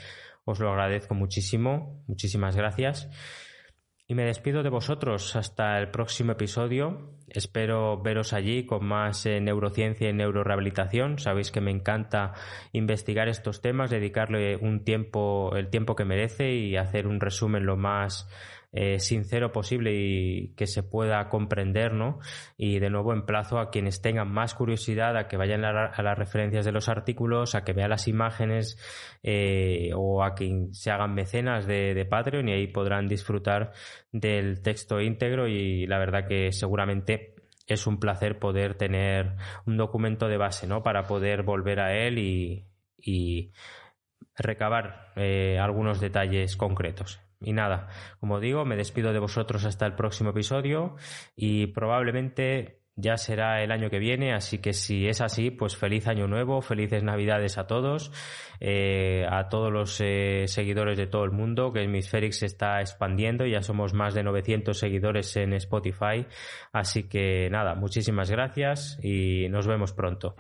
Os lo agradezco muchísimo, muchísimas gracias. Y me despido de vosotros hasta el próximo episodio. Espero veros allí con más eh, neurociencia y neurorehabilitación. Sabéis que me encanta investigar estos temas, dedicarle un tiempo, el tiempo que merece y hacer un resumen lo más eh, sincero posible y que se pueda comprender, ¿no? Y de nuevo emplazo a quienes tengan más curiosidad a que vayan a, las referencias de los artículos, a que vean las imágenes eh, o a que se hagan mecenas de, Patreon y ahí podrán disfrutar del texto íntegro y la verdad que seguramente es un placer poder tener un documento de base, ¿no? Para poder volver a él y, y recabar eh, algunos detalles concretos. Y nada, como digo, me despido de vosotros hasta el próximo episodio y probablemente ya será el año que viene, así que si es así, pues feliz año nuevo, felices navidades a todos, eh, a todos los eh, seguidores de todo el mundo, que Hemisferix se está expandiendo, ya somos más de 900 seguidores en Spotify, así que nada, muchísimas gracias y nos vemos pronto.